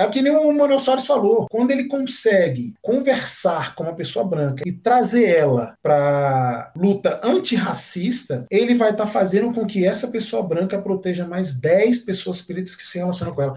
É que nem o Manuel Soares falou. Quando ele consegue conversar com uma pessoa branca e trazer ela para luta antirracista, ele vai estar tá fazendo com que essa pessoa branca proteja mais 10 pessoas pretas que se relacionam com ela.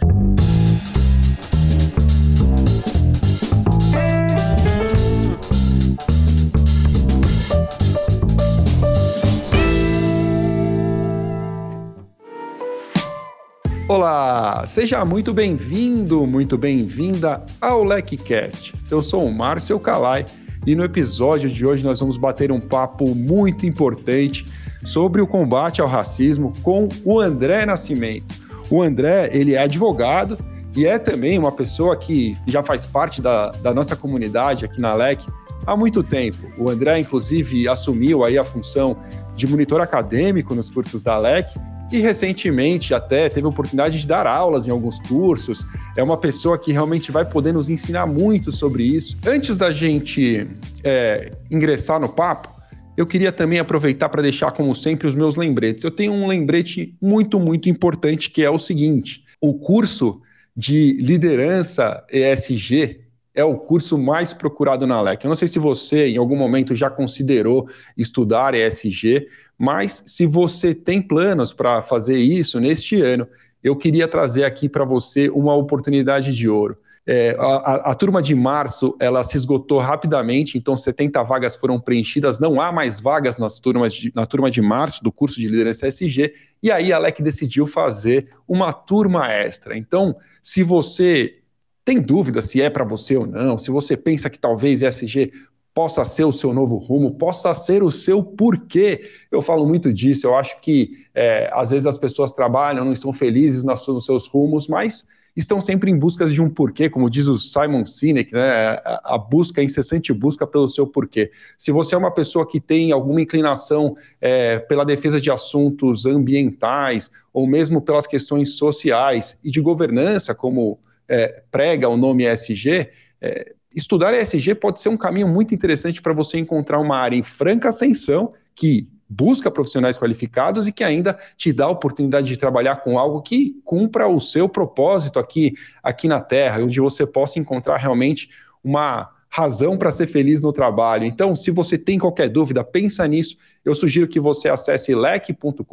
Olá, seja muito bem-vindo, muito bem-vinda ao LecCast. Eu sou o Márcio Calai e no episódio de hoje nós vamos bater um papo muito importante sobre o combate ao racismo com o André Nascimento. O André, ele é advogado e é também uma pessoa que já faz parte da, da nossa comunidade aqui na LEC há muito tempo. O André, inclusive, assumiu aí a função de monitor acadêmico nos cursos da LEC e recentemente até teve a oportunidade de dar aulas em alguns cursos. É uma pessoa que realmente vai poder nos ensinar muito sobre isso. Antes da gente é, ingressar no papo, eu queria também aproveitar para deixar, como sempre, os meus lembretes. Eu tenho um lembrete muito, muito importante que é o seguinte: o curso de liderança ESG é o curso mais procurado na LEC. Eu não sei se você, em algum momento, já considerou estudar ESG, mas se você tem planos para fazer isso neste ano, eu queria trazer aqui para você uma oportunidade de ouro. É, a, a, turma de março ela se esgotou rapidamente, então 70 vagas foram preenchidas, não há mais vagas nas turmas de, na turma de março do curso de liderança SG, e aí a LEC decidiu fazer uma turma extra. Então, se você tem dúvida se é para você ou não, se você pensa que talvez SG possa ser o seu novo rumo, possa ser o seu porquê. Eu falo muito disso, eu acho que é, às vezes as pessoas trabalham, não estão felizes nos seus rumos, mas estão sempre em busca de um porquê, como diz o Simon Sinek, né? a busca, a incessante busca pelo seu porquê. Se você é uma pessoa que tem alguma inclinação é, pela defesa de assuntos ambientais, ou mesmo pelas questões sociais e de governança, como é, prega o nome ESG, é, estudar ESG pode ser um caminho muito interessante para você encontrar uma área em franca ascensão que busca profissionais qualificados e que ainda te dá a oportunidade de trabalhar com algo que cumpra o seu propósito aqui, aqui na Terra, onde você possa encontrar realmente uma razão para ser feliz no trabalho. Então, se você tem qualquer dúvida, pensa nisso. Eu sugiro que você acesse lec.com.br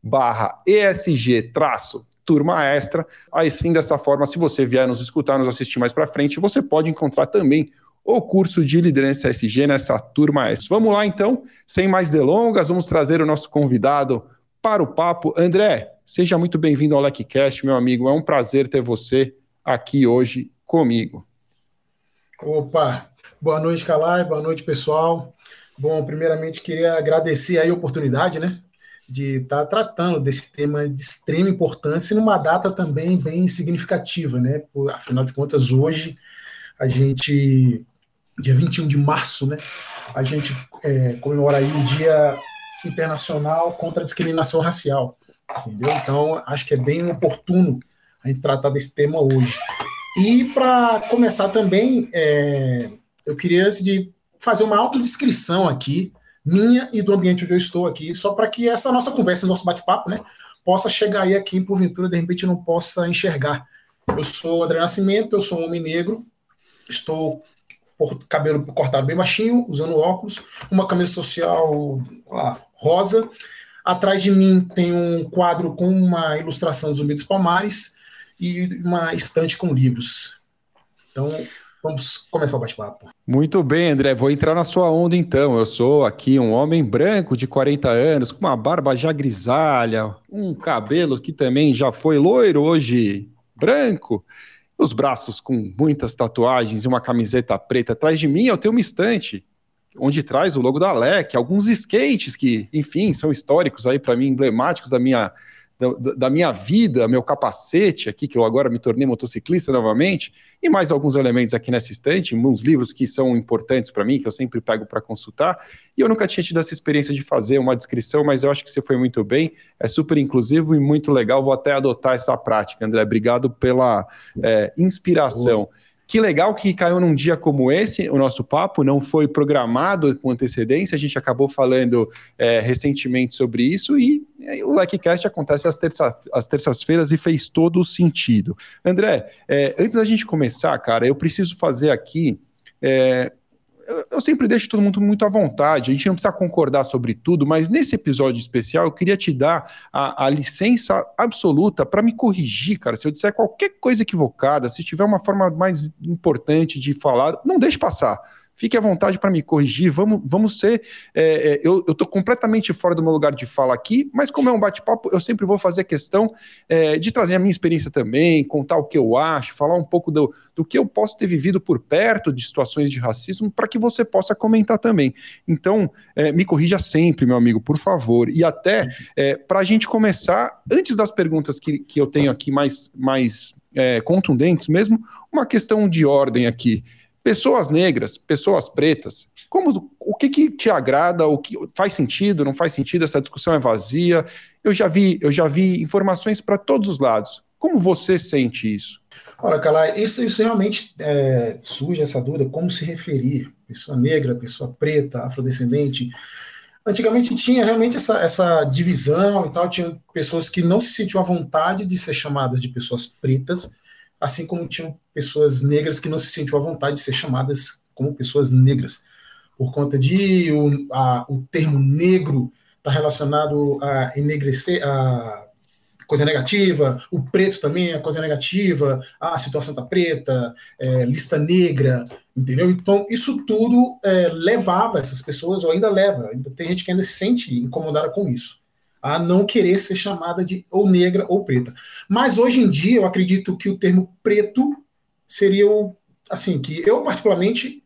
barra ESG traço turma extra. Aí sim, dessa forma, se você vier nos escutar, nos assistir mais para frente, você pode encontrar também o curso de liderança SG nessa turma extra. Vamos lá então, sem mais delongas, vamos trazer o nosso convidado para o papo. André, seja muito bem-vindo ao LecCast, meu amigo. É um prazer ter você aqui hoje comigo. Opa, boa noite, Calai, boa noite, pessoal. Bom, primeiramente queria agradecer a oportunidade, né, de estar tá tratando desse tema de extrema importância numa data também bem significativa, né? Por, afinal de contas, hoje a gente, dia 21 de março, né? A gente é, comemora aí o Dia Internacional contra a Discriminação Racial, entendeu? Então, acho que é bem oportuno a gente tratar desse tema hoje. E para começar também, é, eu queria antes de fazer uma autodescrição aqui minha e do ambiente onde eu estou aqui, só para que essa nossa conversa, nosso bate-papo, né, possa chegar aí aqui, porventura, de repente, não possa enxergar. Eu sou André Nascimento, eu sou um homem negro, estou por cabelo cortado bem baixinho, usando óculos, uma camisa social lá, rosa. Atrás de mim tem um quadro com uma ilustração dos Zumbi dos Palmares e uma estante com livros. Então, Vamos começar o bate-papo. Muito bem, André. Vou entrar na sua onda então. Eu sou aqui um homem branco de 40 anos, com uma barba já grisalha, um cabelo que também já foi loiro, hoje branco, os braços com muitas tatuagens e uma camiseta preta. Atrás de mim eu tenho uma estante onde traz o logo da LEC, alguns skates que, enfim, são históricos aí para mim, emblemáticos da minha da, da, minha vida, meu capacete aqui, que eu agora me tornei motociclista novamente, e mais alguns elementos aqui nessa estante, uns livros que são importantes para mim, que eu sempre pego para consultar. E eu nunca tinha tido essa experiência de fazer uma descrição, mas eu acho que você foi muito bem, é super inclusivo e muito legal. Vou até adotar essa prática, André. Obrigado pela é, inspiração. Que legal que caiu num dia como esse, o nosso papo não foi programado com antecedência, a gente acabou falando é, recentemente sobre isso e, o LikeCast acontece às, terça, às terças-feiras e fez todo o sentido. André, é, antes da gente começar, cara, eu preciso fazer aqui é, eu sempre deixo todo mundo muito à vontade, a gente não precisa concordar sobre tudo, mas nesse episódio especial eu queria te dar a, a licença absoluta para me corrigir, cara. Se eu disser qualquer coisa equivocada, se tiver uma forma mais importante de falar, não deixe passar. Fique à vontade para me corrigir. Vamos, vamos ser. É, é, eu estou completamente fora do meu lugar de fala aqui, mas como é um bate-papo, eu sempre vou fazer questão é, de trazer a minha experiência também, contar o que eu acho, falar um pouco do, do que eu posso ter vivido por perto de situações de racismo, para que você possa comentar também. Então, é, me corrija sempre, meu amigo, por favor. E até é, para a gente começar, antes das perguntas que, que eu tenho aqui mais, mais é, contundentes mesmo, uma questão de ordem aqui. Pessoas negras, pessoas pretas, como o que, que te agrada, o que faz sentido, não faz sentido, essa discussão é vazia. Eu já vi, eu já vi informações para todos os lados. Como você sente isso? Olha, Calai, isso, isso realmente é, surge essa dúvida, como se referir, pessoa negra, pessoa preta, afrodescendente. Antigamente tinha realmente essa, essa divisão e tal, tinha pessoas que não se sentiam à vontade de ser chamadas de pessoas pretas, assim como tinham pessoas negras que não se sentiam à vontade de ser chamadas como pessoas negras, por conta de o, a, o termo negro está relacionado a enegrecer, a coisa negativa, o preto também é coisa negativa, a situação está preta, é, lista negra, entendeu? Então, isso tudo é, levava essas pessoas, ou ainda leva, ainda tem gente que ainda se sente incomodada com isso a não querer ser chamada de ou negra ou preta. Mas hoje em dia eu acredito que o termo preto seria o assim que eu particularmente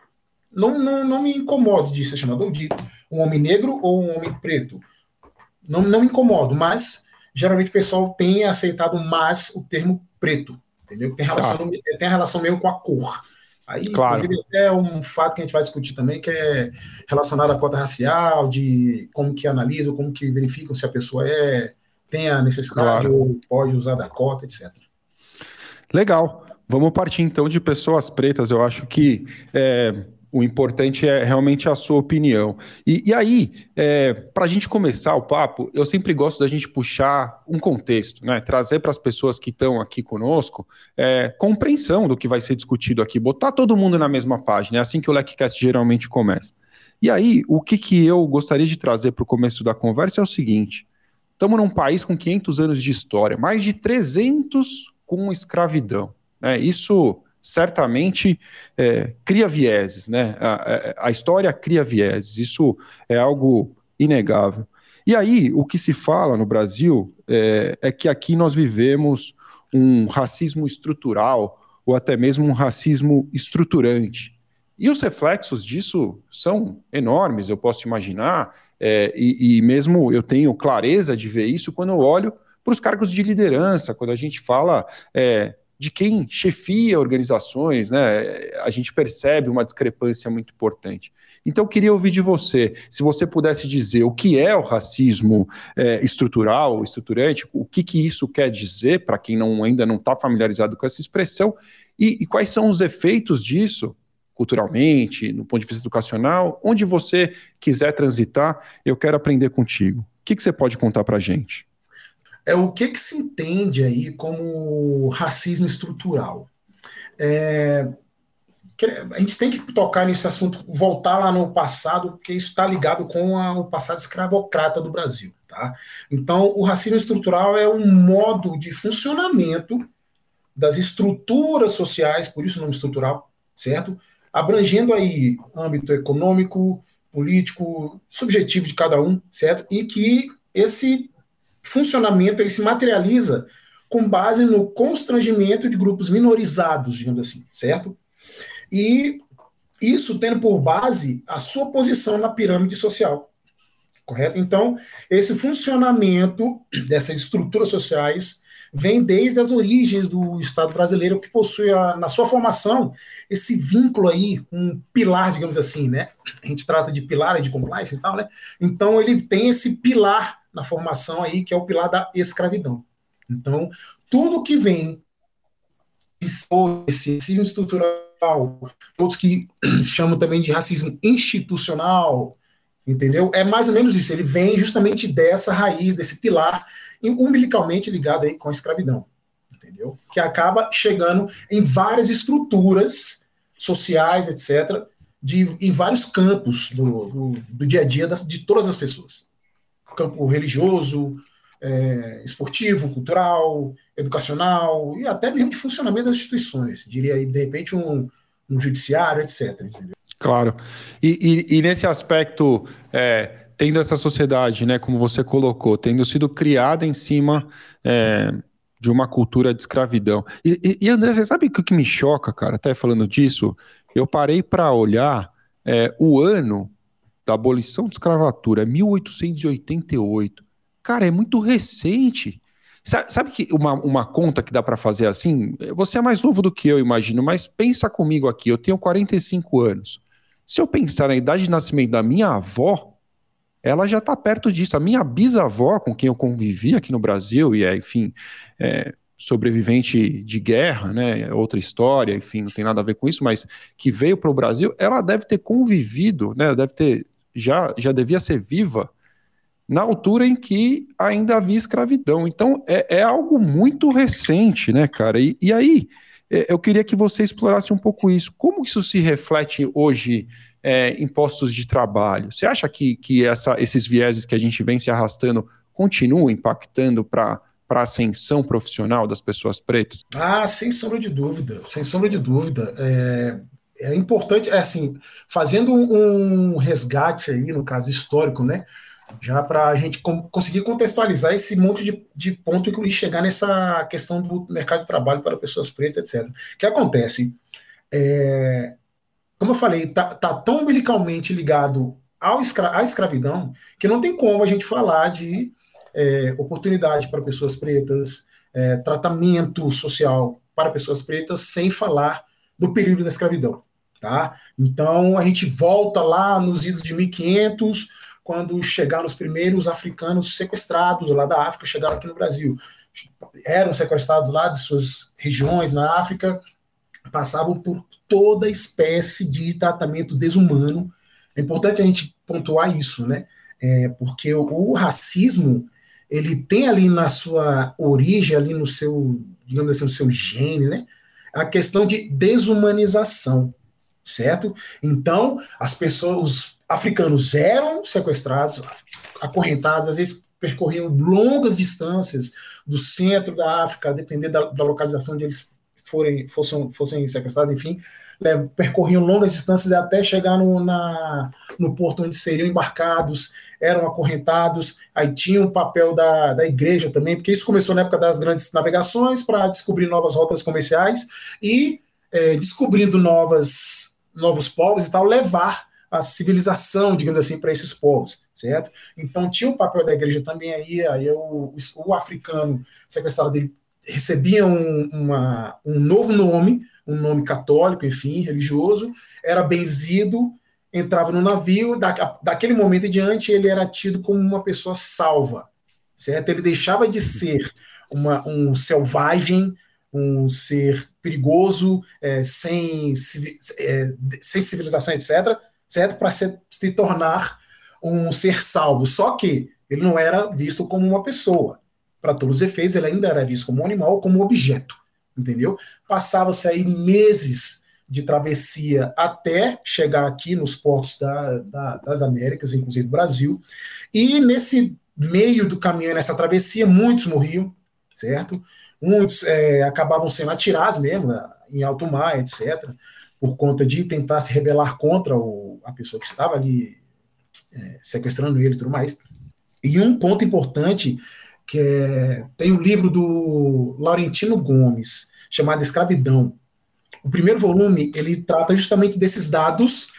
não, não, não me incomodo de ser chamado de um homem negro ou um homem preto. Não, não me incomodo, mas geralmente o pessoal tem aceitado mais o termo preto, entendeu? Tem relação, ah. tem relação mesmo com a cor. Aí, claro. inclusive, é um fato que a gente vai discutir também, que é relacionado à cota racial, de como que analisam, como que verificam se a pessoa é tem a necessidade claro. ou pode usar da cota, etc. Legal. Vamos partir então de pessoas pretas. Eu acho que é, o importante é realmente a sua opinião. E, e aí, é, para a gente começar o papo, eu sempre gosto da gente puxar um contexto, né? trazer para as pessoas que estão aqui conosco é, compreensão do que vai ser discutido aqui, botar todo mundo na mesma página. É assim que o LecCast geralmente começa. E aí, o que, que eu gostaria de trazer para o começo da conversa é o seguinte: estamos num país com 500 anos de história, mais de 300 com escravidão. Né? Isso certamente é, cria vieses, né? A, a, história cria vieses, isso é algo inegável. E aí, o que se fala no Brasil é, é que aqui nós vivemos um racismo estrutural, ou até mesmo um racismo estruturante. E os reflexos disso são enormes, eu posso imaginar, é, e, e, mesmo eu tenho clareza de ver isso quando eu olho para os cargos de liderança, quando a gente fala é, de quem chefia organizações, né, a gente percebe uma discrepância muito importante. Então, eu queria ouvir de você, se você pudesse dizer o que é o racismo é, estrutural, estruturante, o que, que isso quer dizer para quem não, ainda não está familiarizado com essa expressão, e, e quais são os efeitos disso culturalmente, no ponto de vista educacional, onde você quiser transitar, eu quero aprender contigo. O que, que você pode contar para a gente? É o que, que se entende aí como racismo estrutural. É, a gente tem que tocar nesse assunto, voltar lá no passado, porque isso está ligado com a, o passado escravocrata do Brasil. Tá? Então, o racismo estrutural é um modo de funcionamento das estruturas sociais, por isso o nome estrutural, certo? Abrangendo aí âmbito econômico, político, subjetivo de cada um, certo? E que esse funcionamento ele se materializa com base no constrangimento de grupos minorizados, digamos assim, certo? E isso tendo por base a sua posição na pirâmide social, correto? Então, esse funcionamento dessas estruturas sociais vem desde as origens do Estado brasileiro, que possui a, na sua formação esse vínculo aí, um pilar, digamos assim, né? A gente trata de pilar de compliance e tal, né? Então ele tem esse pilar na formação aí, que é o pilar da escravidão. Então, tudo que vem esse racismo estrutural outros que chamam também de racismo institucional, entendeu? É mais ou menos isso. Ele vem justamente dessa raiz, desse pilar, umbilicalmente ligado aí com a escravidão, entendeu? Que acaba chegando em várias estruturas sociais, etc., de, em vários campos do, do, do dia a dia das, de todas as pessoas. Campo religioso, é, esportivo, cultural, educacional e até mesmo de funcionamento das instituições. Diria aí, de repente, um, um judiciário, etc. Entendeu? Claro. E, e, e nesse aspecto, é, tendo essa sociedade, né, como você colocou, tendo sido criada em cima é, de uma cultura de escravidão. E, e, André, você sabe o que me choca, cara, até falando disso? Eu parei para olhar é, o ano da abolição de escravatura, 1888. Cara, é muito recente. Sabe que uma, uma conta que dá para fazer assim? Você é mais novo do que eu, imagino, mas pensa comigo aqui. Eu tenho 45 anos. Se eu pensar na idade de nascimento da minha avó, ela já está perto disso. A minha bisavó, com quem eu convivi aqui no Brasil, e é, enfim, é, sobrevivente de guerra, né? É outra história, enfim, não tem nada a ver com isso, mas que veio para o Brasil, ela deve ter convivido, né? Deve ter já já devia ser viva na altura em que ainda havia escravidão. Então é, é algo muito recente, né, cara? E, e aí é, eu queria que você explorasse um pouco isso. Como isso se reflete hoje é, em postos de trabalho? Você acha que, que essa, esses vieses que a gente vem se arrastando continuam impactando para para ascensão profissional das pessoas pretas? Ah, sem sombra de dúvida, sem sombra de dúvida. É, é importante, é assim, fazendo um resgate aí, no caso histórico, né? já para a gente conseguir contextualizar esse monte de, de ponto e chegar nessa questão do mercado de trabalho para pessoas pretas, etc. O que acontece? É, como eu falei, está tá tão umbilicalmente ligado ao escra à escravidão que não tem como a gente falar de é, oportunidade para pessoas pretas, é, tratamento social para pessoas pretas, sem falar do período da escravidão. Tá? Então a gente volta lá nos idos de 1500 quando chegaram os primeiros africanos sequestrados lá da África, chegaram aqui no Brasil. Eram sequestrados lá de suas regiões na África, passavam por toda espécie de tratamento desumano. É importante a gente pontuar isso, né? É, porque o, o, racismo ele tem ali na sua origem, ali no seu, digamos assim, no seu gene, né? A questão de desumanização, certo? Então, as pessoas, africanos eram sequestrados, acorrentados, às vezes percorriam longas distâncias do centro da África, dependendo da, da localização onde eles forem, fossem, fossem sequestrados, enfim, percorriam longas distâncias até chegar no, na, no porto onde seriam embarcados, eram acorrentados, aí tinha o papel da, da igreja também, porque isso começou na época das grandes navegações para descobrir novas rotas comerciais e é, descobrindo novas, novos povos e tal, levar a civilização, digamos assim, para esses povos, certo? Então tinha o papel da igreja também aí, aí o, o africano sequestrado dele recebia um, uma, um novo nome, um nome católico, enfim, religioso, era benzido, entrava no navio, da, daquele momento em diante ele era tido como uma pessoa salva, certo? Ele deixava de ser uma, um selvagem, um ser perigoso, é, sem, é, sem civilização, etc., certo? Para se, se tornar um ser salvo. Só que ele não era visto como uma pessoa. Para todos os efeitos, ele ainda era visto como um animal como um objeto. Entendeu? Passava-se aí meses de travessia até chegar aqui nos portos da, da, das Américas, inclusive Brasil. E nesse meio do caminho, nessa travessia, muitos morriam, certo? Muitos é, acabavam sendo atirados mesmo né, em alto mar, etc por conta de tentar se rebelar contra o, a pessoa que estava ali é, sequestrando ele e tudo mais. E um ponto importante que é, tem um livro do Laurentino Gomes chamado Escravidão. O primeiro volume ele trata justamente desses dados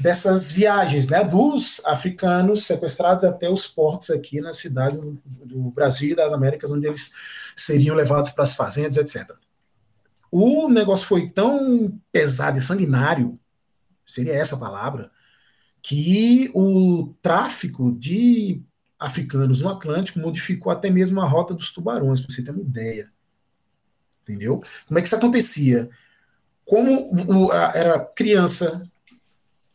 dessas viagens, né, dos africanos sequestrados até os portos aqui nas cidades do, do Brasil e das Américas, onde eles seriam levados para as fazendas, etc o negócio foi tão pesado e sanguinário, seria essa a palavra, que o tráfico de africanos no Atlântico modificou até mesmo a rota dos tubarões, para você ter uma ideia. Entendeu? Como é que isso acontecia? como o, a, era criança,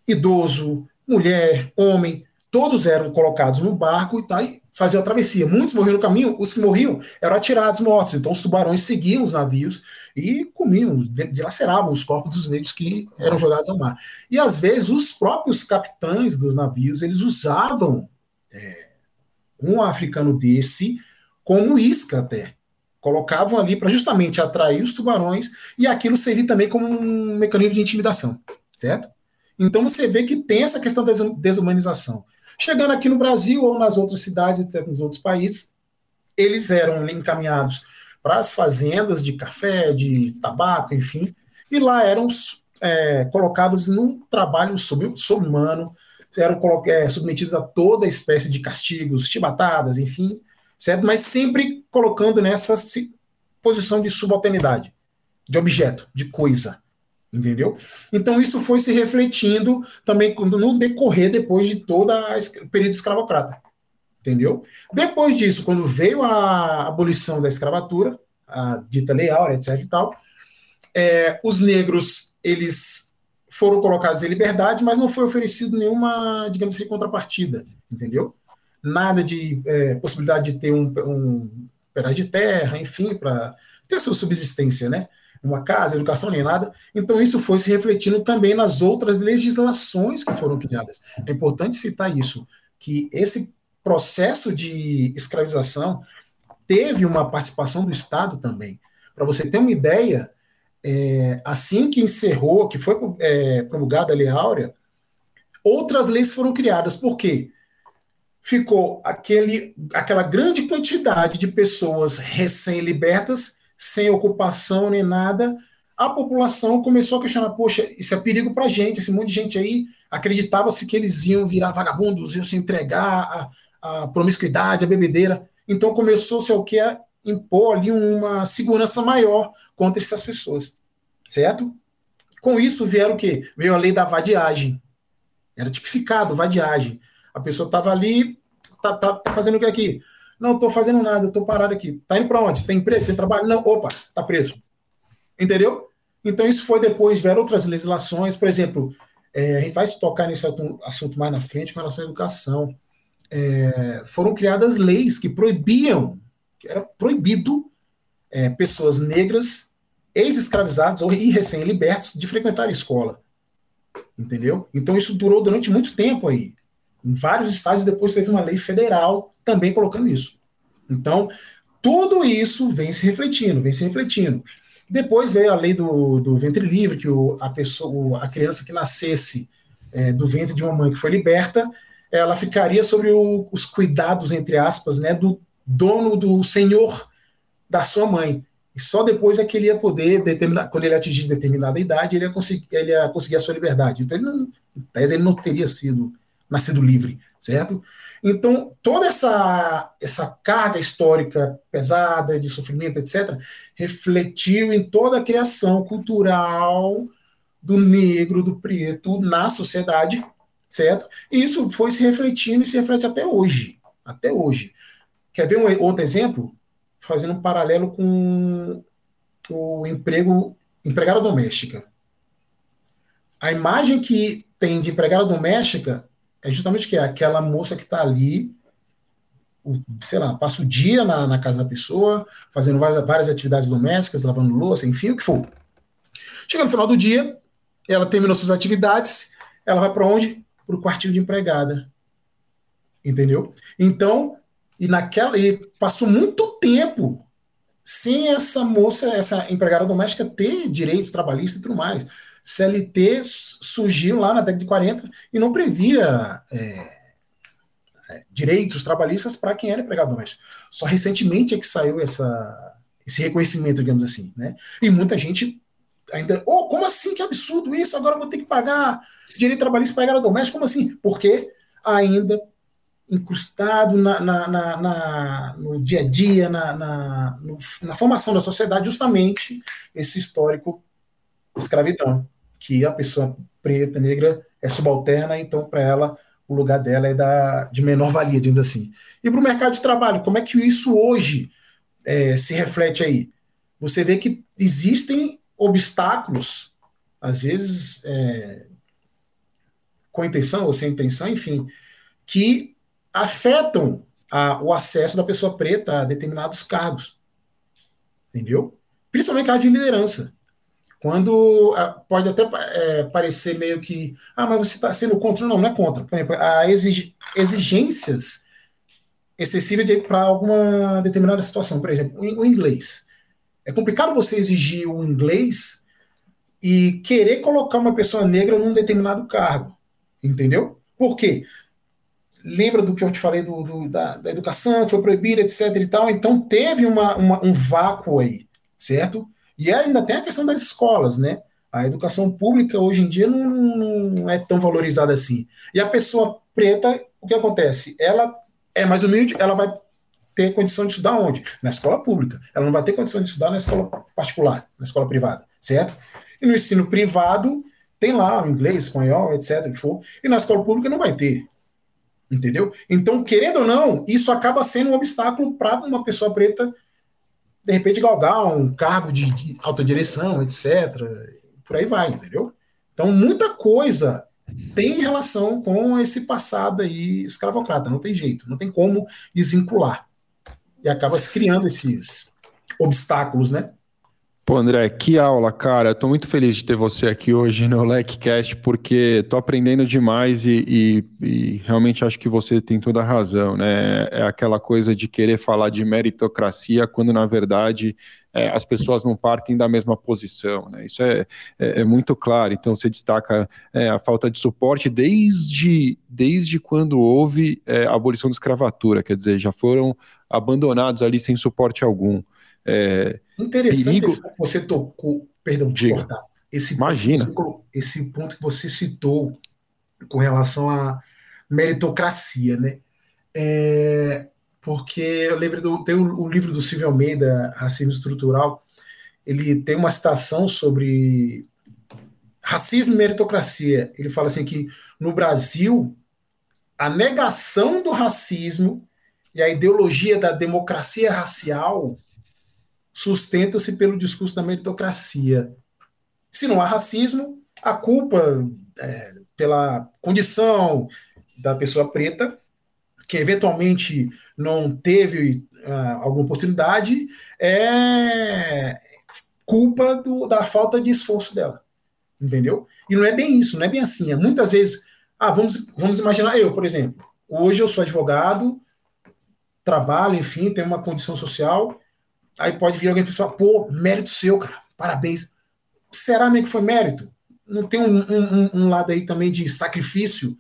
idoso, mulher, homem, todos eram colocados no barco e, tá, e faziam a travessia. Muitos morriam no caminho, os que morriam eram atirados mortos. Então os tubarões seguiam os navios e comiam, dilaceravam os corpos dos negros que eram jogados ao mar. E às vezes os próprios capitães dos navios eles usavam é, um africano desse como isca até. Colocavam ali para justamente atrair os tubarões e aquilo servir também como um mecanismo de intimidação, certo? Então você vê que tem essa questão da desumanização. Chegando aqui no Brasil ou nas outras cidades, nos outros países, eles eram encaminhados para as fazendas de café, de tabaco, enfim, e lá eram é, colocados num trabalho sobre-humano, eram é, submetidos a toda espécie de castigos, chibatadas, enfim, certo? Mas sempre colocando nessa posição de subalternidade, de objeto, de coisa, entendeu? Então isso foi se refletindo também no decorrer depois de todo o período escravocrata, entendeu? Depois disso, quando veio a abolição da escravatura, a dita lei áurea, etc e tal, é, os negros, eles foram colocados em liberdade, mas não foi oferecido nenhuma, digamos assim, contrapartida, entendeu? Nada de é, possibilidade de ter um, um pedaço de terra, enfim, para ter sua subsistência, né? Uma casa, educação, nem nada. Então, isso foi se refletindo também nas outras legislações que foram criadas. É importante citar isso, que esse processo de escravização teve uma participação do Estado também. Para você ter uma ideia, é, assim que encerrou, que foi é, promulgada a Lei Áurea, outras leis foram criadas. Por quê? Ficou aquele, aquela grande quantidade de pessoas recém-libertas sem ocupação nem nada, a população começou a questionar: poxa, isso é perigo para a gente. Esse monte de gente aí acreditava-se que eles iam virar vagabundos, iam se entregar à, à promiscuidade, à bebedeira. Então começou-se o que a impor ali uma segurança maior contra essas pessoas, certo? Com isso vieram o quê? Veio a lei da vadiagem. Era tipificado, vadiagem. A pessoa estava ali, tá, tá, tá fazendo o que aqui? Não, estou fazendo nada, estou parado aqui. Tá indo para onde? Tem emprego? Tem trabalho? Não, opa, tá preso. Entendeu? Então isso foi depois, vieram outras legislações, por exemplo, é, a gente vai tocar nesse assunto mais na frente com relação à educação. É, foram criadas leis que proibiam, que era proibido é, pessoas negras, ex-escravizados ou recém-libertos de frequentar a escola. Entendeu? Então isso durou durante muito tempo aí. Em vários estados, depois teve uma lei federal também colocando isso. Então, tudo isso vem se refletindo, vem se refletindo. Depois veio a lei do, do ventre livre, que o, a pessoa, a criança que nascesse é, do ventre de uma mãe que foi liberta, ela ficaria sobre o, os cuidados, entre aspas, né, do dono, do senhor da sua mãe. E só depois é que ele ia poder, determinar, quando ele atingir determinada idade, ele ia conseguir, ele ia conseguir a sua liberdade. Então, ele não, em tese, ele não teria sido nascido livre, certo? Então, toda essa, essa carga histórica pesada, de sofrimento, etc., refletiu em toda a criação cultural do negro, do preto na sociedade, certo? E isso foi se refletindo e se reflete até hoje. Até hoje. Quer ver um outro exemplo? Fazendo um paralelo com o emprego, empregada doméstica. A imagem que tem de empregada doméstica é justamente que é aquela moça que está ali, o, sei lá, passa o dia na, na, casa da pessoa, fazendo várias, várias atividades domésticas, lavando louça, enfim, o que for. Chega no final do dia, ela terminou suas atividades, ela vai para onde? Para o quartinho de empregada. Entendeu? Então, e naquela. E passou muito tempo sem essa moça, essa empregada doméstica, ter direitos trabalhistas e tudo mais. CLT surgiu lá na década de 40 e não previa é, é, direitos trabalhistas para quem era empregado doméstico. Só recentemente é que saiu essa, esse reconhecimento, digamos assim. Né? E muita gente ainda. Oh, como assim? Que absurdo isso? Agora vou ter que pagar direito trabalhista para empregado doméstico? Como assim? Porque ainda incrustado na, na, na, na, no dia a dia, na, na, no, na formação da sociedade, justamente esse histórico escravidão, que a pessoa preta, negra, é subalterna, então para ela o lugar dela é da, de menor valia, digamos assim. E para o mercado de trabalho, como é que isso hoje é, se reflete aí? Você vê que existem obstáculos às vezes é, com intenção ou sem intenção, enfim, que afetam a, o acesso da pessoa preta a determinados cargos. Entendeu? Principalmente cargos de liderança. Quando a, pode até é, parecer meio que, ah, mas você está sendo contra. Não, não é contra. Por exemplo, exig, exigências excessivas para alguma determinada situação. Por exemplo, o, o inglês. É complicado você exigir o inglês e querer colocar uma pessoa negra num determinado cargo. Entendeu? Por quê? lembra do que eu te falei do, do da, da, educação, foi proibida, etc e tal, então teve uma, uma, um vácuo aí, certo? E ainda tem a questão das escolas, né? A educação pública hoje em dia não, não é tão valorizada assim. E a pessoa preta, o que acontece? Ela é mais humilde, ela vai ter condição de estudar onde? Na escola pública. Ela não vai ter condição de estudar na escola particular, na escola privada, certo? E no ensino privado, tem lá o inglês, espanhol, etc, que for, e na escola pública não vai ter. Entendeu? Então, querendo ou não, isso acaba sendo um obstáculo para uma pessoa preta, de repente, galgar um cargo de, de alta direção, etc. Por aí vai, entendeu? Então, muita coisa tem relação com esse passado aí escravocrata, não tem jeito, não tem como desvincular. E acaba se criando esses obstáculos, né? Pô, André, que aula, cara. Estou muito feliz de ter você aqui hoje no LecCast, porque estou aprendendo demais e, e, e, realmente acho que você tem toda a razão, né? É aquela coisa de querer falar de meritocracia quando, na verdade, é, as pessoas não partem da mesma posição, né? Isso é, é, é muito claro. Então, você destaca é, a falta de suporte desde, desde quando houve é, a abolição da escravatura, quer dizer, já foram abandonados ali sem suporte algum. É, Interessante perigo... que você tocou, perdão, de cortar. Esse Imagina. Ponto esse ponto que você citou com relação à meritocracia, né? É, porque eu lembro do tem o, o, livro do Silvio Almeida, Racismo Estrutural, ele tem uma citação sobre racismo e meritocracia. Ele fala assim que no Brasil a negação do racismo e a ideologia da democracia racial sustenta-se pelo discurso da meritocracia. Se não há racismo, a culpa é, pela condição da pessoa preta, que eventualmente não teve uh, alguma oportunidade, é culpa do, da falta de esforço dela. Entendeu? E não é bem isso, não é bem assim. É muitas vezes, ah, vamos, vamos imaginar eu, por exemplo. Hoje eu sou advogado, trabalho, enfim, tenho uma condição social, Aí pode vir alguém e falar, pô, mérito seu, cara, parabéns. Será mesmo que foi mérito? Não tem um, um, um lado aí também de sacrifício?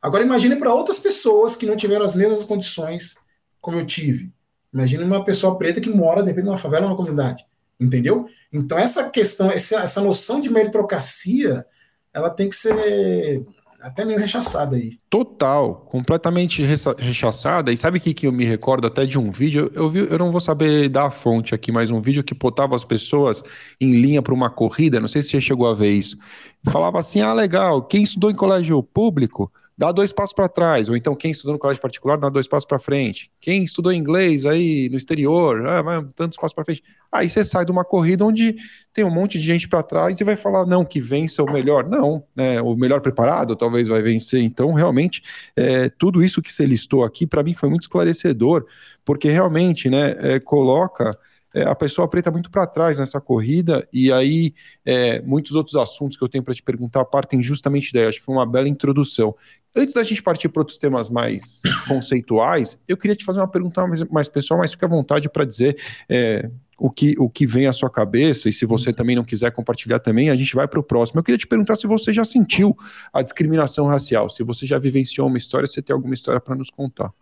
Agora imagine para outras pessoas que não tiveram as mesmas condições como eu tive. Imagine uma pessoa preta que mora, de repente, numa favela, numa comunidade. Entendeu? Então, essa questão, essa, essa noção de meritocracia, ela tem que ser até meio rechaçada aí. Total, completamente rechaçada. E sabe o que, que eu me recordo até de um vídeo? Eu, vi, eu não vou saber dar a fonte aqui, mas um vídeo que botava as pessoas em linha para uma corrida. Não sei se você chegou a ver isso. Falava assim: ah, legal, quem estudou em colégio público dá dois passos para trás, ou então quem estudou no colégio particular dá dois passos para frente. Quem estudou inglês aí no exterior, ah, vai tantos passos para frente. Aí você sai de uma corrida onde tem um monte de gente para trás e vai falar não que vença o melhor, não, né? O melhor preparado talvez vai vencer. Então realmente é, tudo isso que você listou aqui para mim foi muito esclarecedor, porque realmente, né, é, coloca é, a pessoa preta muito para trás nessa corrida, e aí é, muitos outros assuntos que eu tenho para te perguntar partem justamente daí. Acho que foi uma bela introdução. Antes da gente partir para outros temas mais conceituais, eu queria te fazer uma pergunta mais, mais pessoal, mas fica à vontade para dizer é, o, que, o que vem à sua cabeça, e se você uhum. também não quiser compartilhar também, a gente vai para o próximo. Eu queria te perguntar se você já sentiu a discriminação racial, se você já vivenciou uma história, se tem alguma história para nos contar.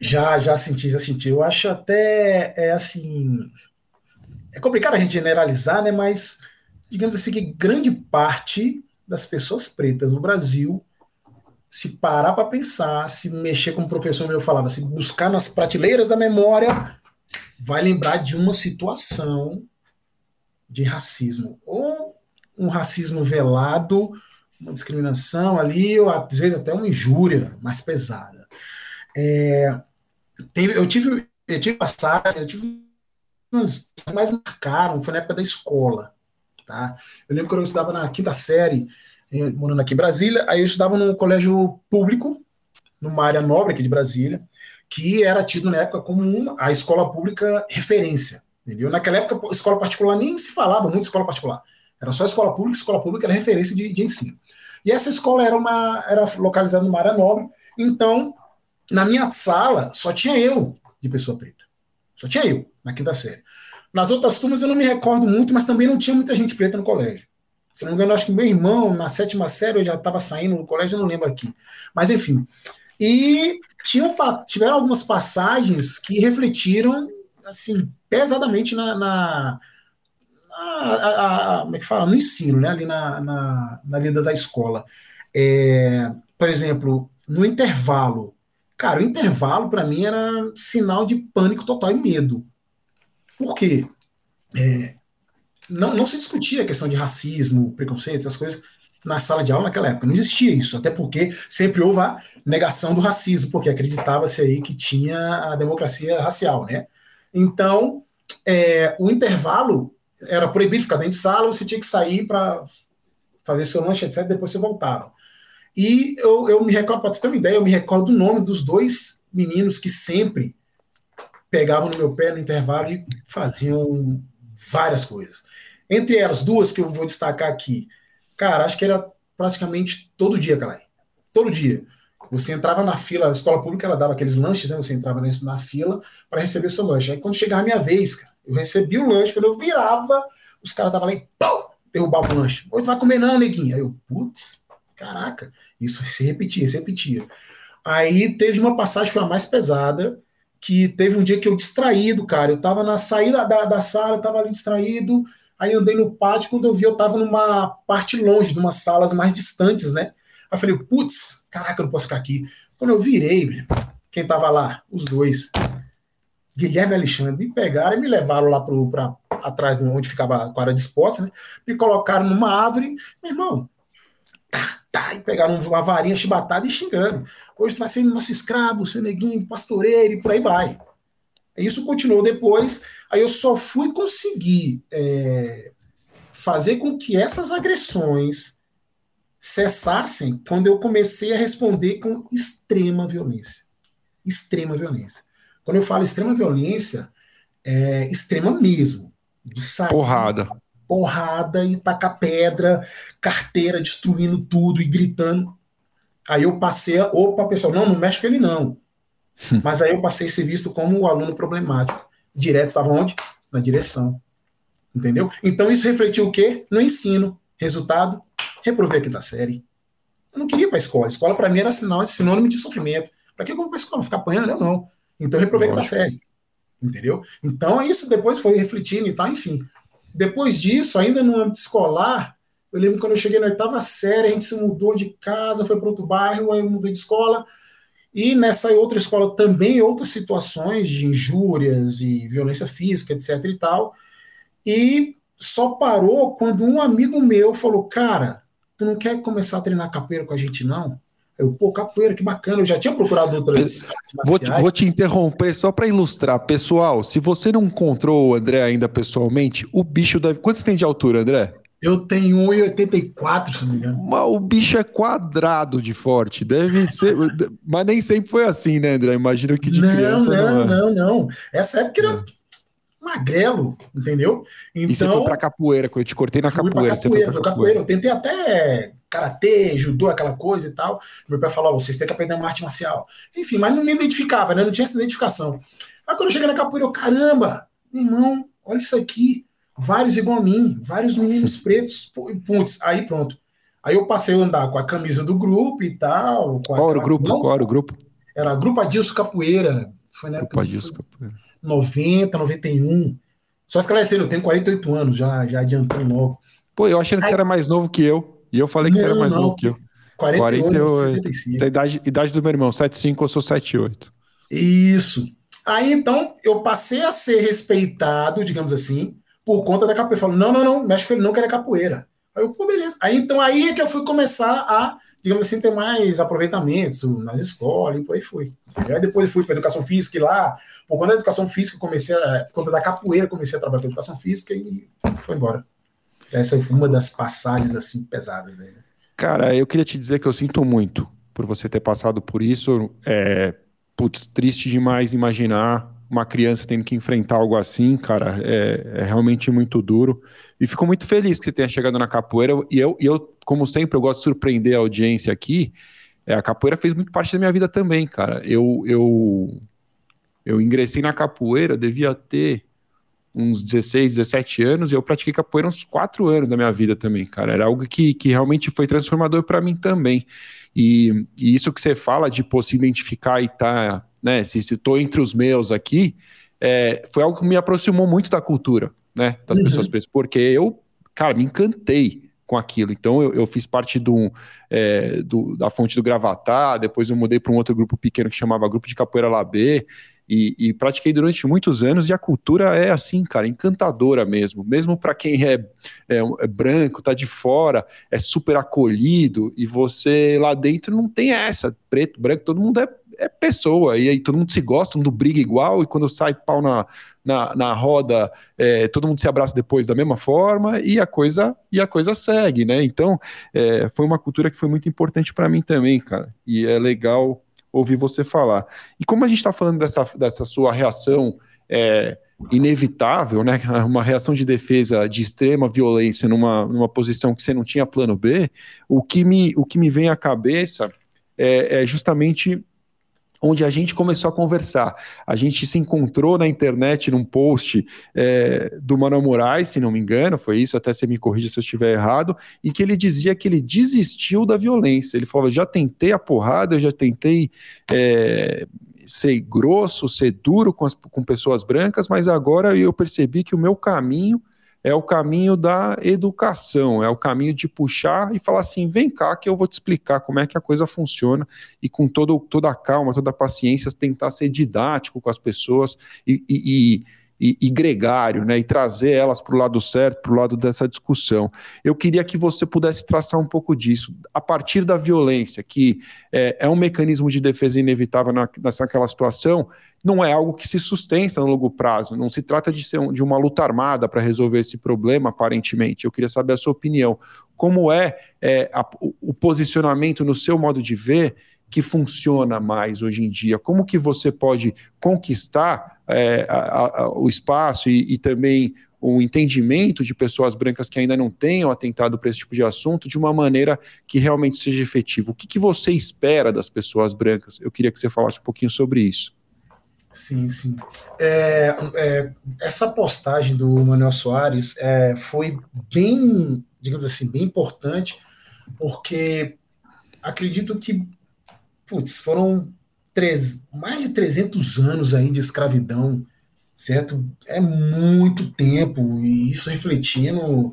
Já, já senti, já senti. Eu acho até, é assim, é complicado a gente generalizar, né? Mas, digamos assim, que grande parte das pessoas pretas no Brasil, se parar para pensar, se mexer como o professor meu falava, se buscar nas prateleiras da memória, vai lembrar de uma situação de racismo. Ou um racismo velado, uma discriminação ali, ou às vezes até uma injúria mais pesada. É, eu tive, eu tive passagem, eu tive umas mais marcaram, foi na época da escola, tá? Eu lembro quando eu estudava na quinta série, morando aqui em Brasília, aí eu estudava num colégio público, numa área nobre aqui de Brasília, que era tido na época como uma, a escola pública referência, entendeu? Naquela época, escola particular nem se falava muito escola particular. Era só escola pública, escola pública era referência de, de ensino. E essa escola era, uma, era localizada numa área nobre, então, na minha sala, só tinha eu de pessoa preta. Só tinha eu, na quinta série. Nas outras turmas eu não me recordo muito, mas também não tinha muita gente preta no colégio. Se não me engano, acho que meu irmão, na sétima série, eu já estava saindo do colégio, eu não lembro aqui. Mas, enfim. E tinham, tiveram algumas passagens que refletiram, assim, pesadamente na, na a, a, como é que fala? No ensino, né? Ali na, na, na vida da escola. É, por exemplo, no intervalo. Cara, o intervalo, para mim, era sinal de pânico total e medo. Por quê? É, não, não se discutia a questão de racismo, preconceito, essas coisas na sala de aula naquela época. Não existia isso, até porque sempre houve a negação do racismo, porque acreditava-se aí que tinha a democracia racial, né? Então, é, o intervalo era proibido ficar dentro de sala, você tinha que sair para fazer seu lanche, etc., depois você voltava. E eu, eu me recordo, para ter uma ideia, eu me recordo do nome dos dois meninos que sempre pegavam no meu pé no intervalo e faziam várias coisas. Entre elas, duas que eu vou destacar aqui. Cara, acho que era praticamente todo dia, cara. Todo dia. Você entrava na fila, a escola pública ela dava aqueles lanches, né? Você entrava na fila para receber seu lanche. Aí quando chegava a minha vez, cara, eu recebi o lanche, quando eu virava, os caras estavam lá e pau, derrubava o lanche. Hoje vai comer não, neguinho. Aí eu, putz, caraca, isso se repetia, se repetia. Aí teve uma passagem, foi a mais pesada, que teve um dia que eu distraído, cara. Eu tava na saída da, da sala, eu tava ali distraído. Aí andei no pátio, quando eu vi, eu tava numa parte longe, de umas salas mais distantes, né? Aí eu falei, putz, caraca, eu não posso ficar aqui. Quando eu virei, quem tava lá? Os dois. Guilherme e Alexandre me pegaram e me levaram lá para atrás de onde ficava a quadra de esportes, né? Me colocaram numa árvore, meu irmão, tá, e pegaram uma varinha chibatada e xingando. Hoje tu vai ser nosso escravo, seu neguinho, pastoreiro e por aí vai. Isso continuou depois, aí eu só fui conseguir é, fazer com que essas agressões cessassem quando eu comecei a responder com extrema violência. Extrema violência. Quando eu falo extrema violência, é extrema mesmo. Porrada. Porrada e tacar pedra, carteira destruindo tudo e gritando. Aí eu passei, opa, pessoal, não, não mexe com ele não. Mas aí eu passei a ser visto como o aluno problemático. Direto estava onde? Na direção. Entendeu? Então isso refletiu o quê? No ensino. Resultado, reprovei a quinta série. Eu não queria ir para a escola. A escola, para mim, era sinal, sinônimo de sofrimento. Para que eu vou para a escola? Ficar apanhando? Eu não. Então eu reprovei a quinta série. Entendeu? Então isso depois foi refletindo e tal, enfim. Depois disso, ainda no âmbito escolar, eu lembro quando eu cheguei na oitava série, a gente se mudou de casa, foi para outro bairro, aí mudei de escola. E nessa outra escola também outras situações de injúrias e violência física, etc e tal. E só parou quando um amigo meu falou: Cara, tu não quer começar a treinar capoeira com a gente, não? Eu, pô, capoeira, que bacana. Eu já tinha procurado outras. Vou te, vou te interromper só para ilustrar. Pessoal, se você não encontrou o André ainda pessoalmente, o bicho deve. Quanto você tem de altura, André? Eu tenho 1,84, se não me engano. Mas o bicho é quadrado de forte. Deve ser. mas nem sempre foi assim, né, André? Imagino que de não, criança. Não, não, é. não, não. Essa época era é. magrelo, entendeu? Então, e você foi então, pra capoeira, que eu te cortei na capoeira. capoeira, você foi pra capoeira. capoeira. Eu tentei até karatê, judô, aquela coisa e tal. Meu pai falou: vocês têm que aprender uma arte marcial. Enfim, mas não me identificava, né? Não tinha essa identificação. Aí quando eu cheguei na capoeira, eu, caramba, irmão, olha isso aqui vários igual a mim, vários meninos pretos, putz, aí pronto. Aí eu passei a andar com a camisa do grupo e tal. Qual era o grupo? Qual era o grupo? Era a Grupo Adilson Capoeira. Foi na Grupo Adilson Capoeira. 90, 91. Só esclarecendo, eu tenho 48 anos, já, já adiantando logo. Pô, eu achei que aí... você era mais novo que eu. E eu falei que não, você era mais não. novo que eu. 48, 48 75. Da idade, idade do meu irmão, 75, eu sou 78. Isso. Aí então eu passei a ser respeitado, digamos assim, por conta da capoeira. Falou, não, não, não, México ele não quer capoeira. Aí eu, pô, beleza. Aí então aí é que eu fui começar a, digamos assim, ter mais aproveitamentos nas escolas e por aí foi. Aí depois eu fui para educação física e lá, por conta da educação física, comecei a, por conta da capoeira, comecei a trabalhar com educação física e foi embora. Essa foi uma das passagens assim pesadas aí. Né? Cara, eu queria te dizer que eu sinto muito por você ter passado por isso. É, putz, triste demais imaginar uma criança tendo que enfrentar algo assim, cara, é, é, realmente muito duro. E fico muito feliz que você tenha chegado na capoeira. E eu, e eu, como sempre, eu gosto de surpreender a audiência aqui. É, a capoeira fez muito parte da minha vida também, cara. Eu, eu, eu ingressei na capoeira, devia ter uns 16, 17 anos, e eu pratiquei capoeira uns 4 anos da minha vida também, cara. Era algo que, que realmente foi transformador para mim também. E, e, isso que você fala de pô, se identificar e tá né? Se estou entre os meus aqui, é, foi algo que me aproximou muito da cultura, né? Das uhum. pessoas pretas, porque eu, cara, me encantei com aquilo. Então eu, eu fiz parte do, é, do, da fonte do Gravatar, depois eu mudei para um outro grupo pequeno que chamava Grupo de Capoeira Labê, e, e, pratiquei durante muitos anos, e a cultura é assim, cara, encantadora mesmo. Mesmo para quem é, é, é, branco, tá de fora, é super acolhido, e você lá dentro não tem essa, preto, branco, todo mundo é é pessoa, e aí todo mundo se gosta, todo mundo briga igual, e quando sai pau na, na, na roda, é, todo mundo se abraça depois da mesma forma, e a coisa e a coisa segue, né? Então, é, foi uma cultura que foi muito importante para mim também, cara, e é legal ouvir você falar. E como a gente está falando dessa, dessa sua reação é, inevitável, né? Uma reação de defesa de extrema violência numa, numa posição que você não tinha plano B, o que me, o que me vem à cabeça é, é justamente onde a gente começou a conversar. A gente se encontrou na internet num post é, do Manuel Moraes, se não me engano, foi isso, até você me corrija se eu estiver errado, e que ele dizia que ele desistiu da violência. Ele falava: já tentei a porrada, eu já tentei. É, ser grosso, ser duro com, as, com pessoas brancas, mas agora eu percebi que o meu caminho é o caminho da educação, é o caminho de puxar e falar assim: vem cá que eu vou te explicar como é que a coisa funciona e com todo, toda a calma, toda a paciência, tentar ser didático com as pessoas e, e, e, e gregário, né? E trazer elas para o lado certo, para o lado dessa discussão. Eu queria que você pudesse traçar um pouco disso, a partir da violência, que é, é um mecanismo de defesa inevitável na, naquela situação, não é algo que se sustenta no longo prazo. Não se trata de ser um, de uma luta armada para resolver esse problema, aparentemente. Eu queria saber a sua opinião. Como é, é a, o posicionamento no seu modo de ver que funciona mais hoje em dia? Como que você pode conquistar é, a, a, o espaço e, e, também o entendimento de pessoas brancas que ainda não tenham atentado para esse tipo de assunto de uma maneira que realmente seja efetivo? O que, que você espera das pessoas brancas? Eu queria que você falasse um pouquinho sobre isso. Sim, sim. É, é, essa postagem do Manuel Soares é, foi bem, digamos assim, bem importante, porque acredito que putz, foram três, mais de 300 anos aí de escravidão, certo? É muito tempo, e isso refletindo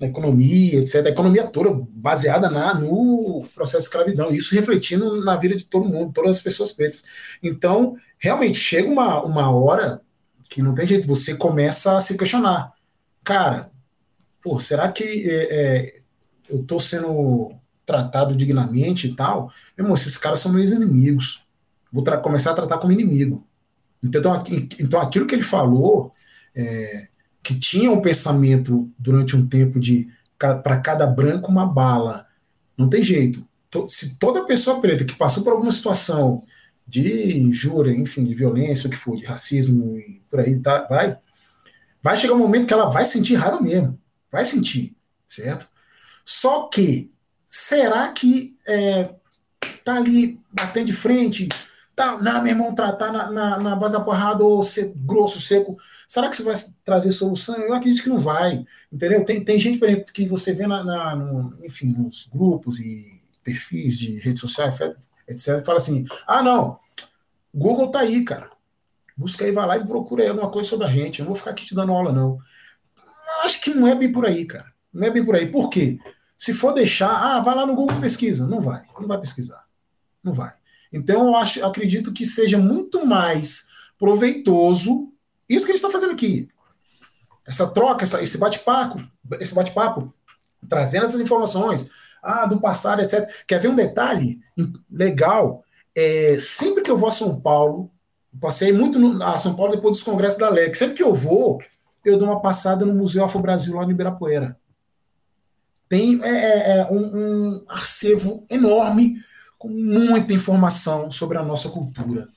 na economia, etc. A economia toda baseada na, no processo de escravidão, isso refletindo na vida de todo mundo, todas as pessoas pretas. Então, realmente, chega uma, uma hora que não tem jeito, você começa a se questionar. Cara, pô, será que é, é, eu estou sendo tratado dignamente e tal, meu irmão, esses caras são meus inimigos. Vou começar a tratar como inimigo. Então, então aquilo que ele falou, é, que tinha um pensamento durante um tempo de para cada branco uma bala, não tem jeito. Se toda pessoa preta que passou por alguma situação de injúria, enfim, de violência, o que for, de racismo e por aí tá, vai, vai chegar um momento que ela vai sentir raiva mesmo, vai sentir, certo? Só que será que é, tá ali batendo de frente, tá, não, meu irmão, tratar na, na, na, base da porrada ou ser grosso, seco, será que isso vai trazer solução? Eu acredito que não vai, entendeu? Tem, tem gente, por exemplo, que você vê na, na no, enfim, nos grupos e perfis de redes sociais, etc, fala assim, ah, não, Google tá aí, cara, busca aí, vai lá e procura aí alguma coisa sobre a gente, eu não vou ficar aqui te dando aula, não. Acho que não é bem por aí, cara, não é bem por aí, por quê? Se for deixar, ah, vai lá no Google pesquisa. Não vai, não vai pesquisar. Não vai. Então eu acho, acredito que seja muito mais proveitoso isso que a gente está fazendo aqui. Essa troca, essa, esse bate-papo, esse bate-papo, trazendo essas informações, ah, do passado, etc. Quer ver um detalhe legal? É, sempre que eu vou a São Paulo, passei muito no, a São Paulo depois dos congressos da LEC, sempre que eu vou, eu dou uma passada no Museu Afro Brasil lá no Ibirapuera. Tem é, é, é um, um enorme com muita informação sobre a nossa cultura,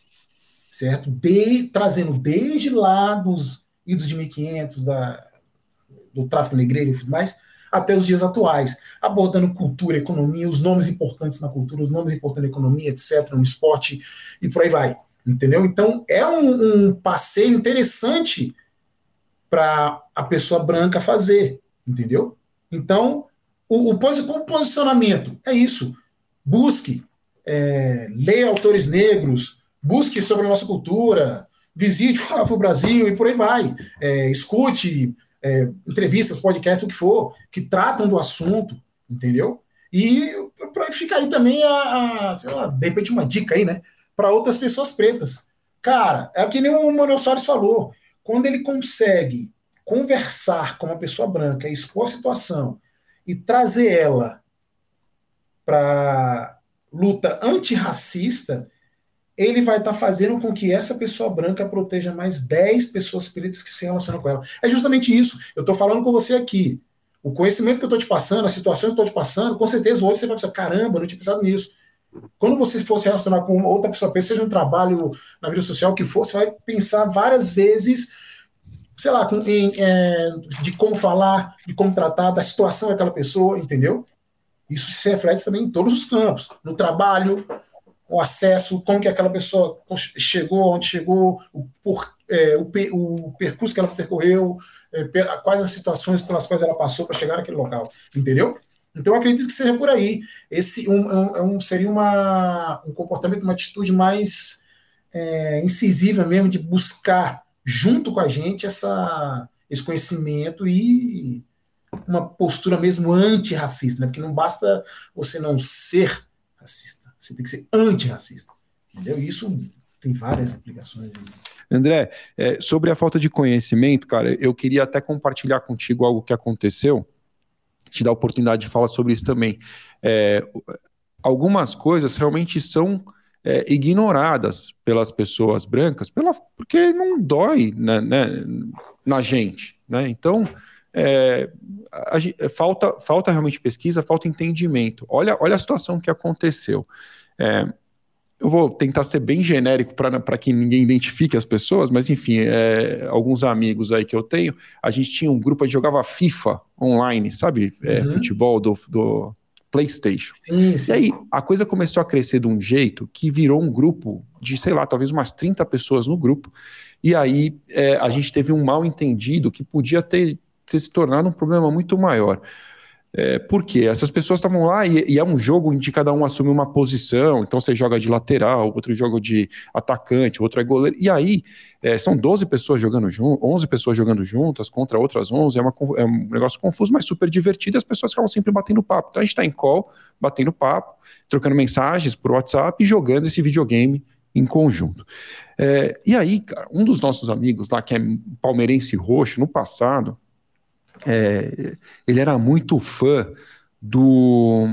certo? De, trazendo desde lá dos idos de 1500, da, do tráfico negreiro e tudo mais, até os dias atuais, abordando cultura, economia, os nomes importantes na cultura, os nomes importantes na economia, etc., no esporte e por aí vai. Entendeu? Então é um, um passeio interessante para a pessoa branca fazer, entendeu? Então, o, o, o posicionamento é isso. Busque, é, leia autores negros, busque sobre a nossa cultura, visite o Afro Brasil e por aí vai. É, escute é, entrevistas, podcasts, o que for, que tratam do assunto, entendeu? E para ficar aí também a, a, sei lá, de repente uma dica aí, né? Para outras pessoas pretas. Cara, é que nem o Manuel Soares falou. Quando ele consegue conversar com uma pessoa branca, expor a situação e trazer ela para luta antirracista, ele vai estar tá fazendo com que essa pessoa branca proteja mais 10 pessoas pretas que se relacionam com ela. É justamente isso. Eu estou falando com você aqui. O conhecimento que eu estou te passando, as situações que eu estou te passando, com certeza hoje você vai pensar: caramba, não tinha pensado nisso. Quando você for se relacionar com outra pessoa, seja um trabalho na vida social, que for, você vai pensar várias vezes, sei lá, em, é, de como falar, de como tratar, da situação daquela pessoa, entendeu? Isso se reflete também em todos os campos, no trabalho, o acesso, como que aquela pessoa chegou, onde chegou, o, por, é, o, o, percurso que ela percorreu, é, quais as situações pelas quais ela passou para chegar naquele local, entendeu? Então, acredito que seja por aí. Esse um, um, um seria uma, um comportamento, uma atitude mais é, incisiva mesmo, de buscar, junto com a gente, essa, esse conhecimento e uma postura mesmo antirracista, né? porque não basta você não ser racista você tem que ser antirracista. Entendeu? Isso tem várias aplicações. André, é, sobre a falta de conhecimento, cara, eu queria até compartilhar contigo algo que aconteceu, te dar a oportunidade de falar sobre isso também. É, algumas coisas realmente são é, ignoradas pelas pessoas brancas, pela, porque não dói né, né, na gente. Né? Então, é, a, a, falta, falta realmente pesquisa, falta entendimento. Olha, olha a situação que aconteceu. É, eu vou tentar ser bem genérico para que ninguém identifique as pessoas, mas enfim, é, alguns amigos aí que eu tenho, a gente tinha um grupo, a gente jogava FIFA online, sabe? É, uhum. Futebol do, do PlayStation. Sim, sim. E aí a coisa começou a crescer de um jeito que virou um grupo de, sei lá, talvez umas 30 pessoas no grupo. E aí é, a gente teve um mal entendido que podia ter ter se tornado um problema muito maior. É, por quê? Essas pessoas estavam lá e, e, é um jogo em que cada um assume uma posição, então você joga de lateral, outro joga de atacante, outro é goleiro, e aí é, são 12 pessoas jogando junto, 11 pessoas jogando juntas contra outras 11, é, uma, é um negócio confuso, mas super divertido, as pessoas ficam sempre batendo papo. Então a gente está em call, batendo papo, trocando mensagens por WhatsApp e jogando esse videogame em conjunto. É, e aí, cara, um dos nossos amigos lá, que é palmeirense roxo, no passado, é, ele era muito fã do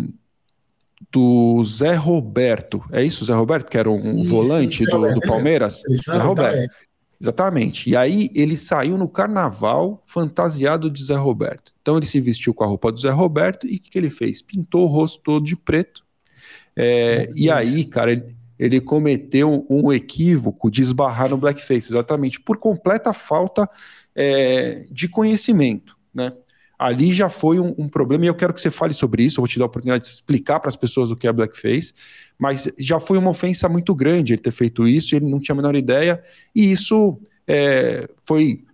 do Zé Roberto. É isso, Zé Roberto, que era um sim, volante sim, do, do, Palmeiras? Zé Roberto. Exatamente. E aí ele saiu no carnaval fantasiado de Zé Roberto. Então ele se vestiu com a roupa do Zé Roberto e o que, que ele fez? Pintou o rosto todo de preto. É, e aí, cara, ele, ele cometeu um equívoco de esbarrar no blackface, exatamente, por completa falta é, de conhecimento né? Ali já foi um, um, problema, e eu quero que você fale sobre isso. Eu vou te dar a oportunidade de explicar para as pessoas o que é blackface, mas já foi uma ofensa muito grande ele ter feito isso, ele não tinha a menor ideia, e isso é, foi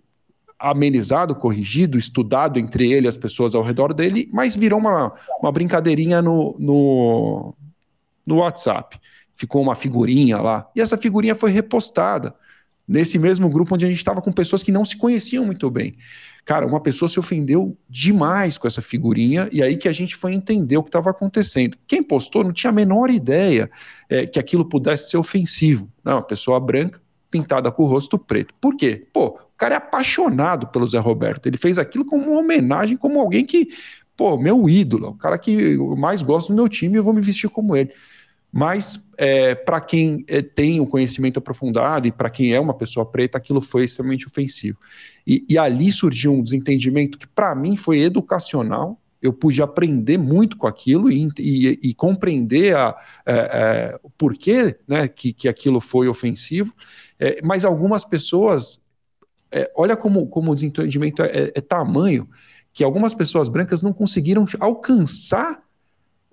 amenizado, corrigido, estudado entre ele e as pessoas ao redor dele, mas virou uma, uma brincadeirinha no, no, no WhatsApp. Ficou uma figurinha lá, e essa figurinha foi repostada nesse mesmo grupo onde a gente estava com pessoas que não se conheciam muito bem. Cara, uma pessoa se ofendeu demais com essa figurinha, e aí que a gente foi entender o que estava acontecendo. Quem postou não tinha a menor ideia é, que aquilo pudesse ser ofensivo. Não, uma pessoa branca pintada com o rosto preto. Por quê? Pô, o cara é apaixonado pelo Zé Roberto. Ele fez aquilo como uma homenagem, como alguém que, pô, meu ídolo, o cara que eu mais gosto do meu time eu vou me vestir como ele. Mas é, para quem é, tem o conhecimento aprofundado e para quem é uma pessoa preta, aquilo foi extremamente ofensivo. E, e ali surgiu um desentendimento que, para mim, foi educacional. eu pude aprender muito com aquilo e, e, e compreender a, é, é, o porquê né, que, que aquilo foi ofensivo, é, mas algumas pessoas, é, olha como, como o desentendimento é, é tamanho, que algumas pessoas brancas não conseguiram alcançar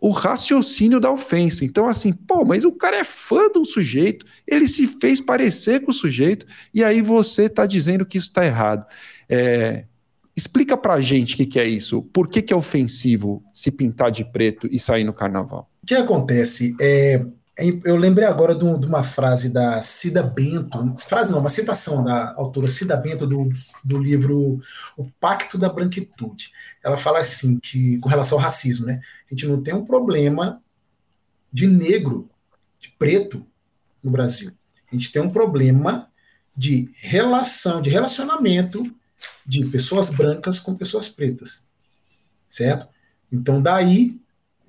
o raciocínio da ofensa. Então, assim, pô, mas o cara é fã do sujeito, ele se fez parecer com o sujeito, e aí você está dizendo que isso está errado. É, explica pra gente o que, que, é isso. Por que, que é ofensivo se pintar de preto e sair no carnaval? O que acontece? É, eu lembrei agora de, uma frase da Cida Bento, frase não, uma citação da autora Cida Bento do, do livro O Pacto da Branquitude. Ela fala assim, que com relação ao racismo, né? A gente não tem um problema de negro, de preto no Brasil. A gente tem um problema de relação, de relacionamento de pessoas brancas com pessoas pretas. Certo? Então, daí,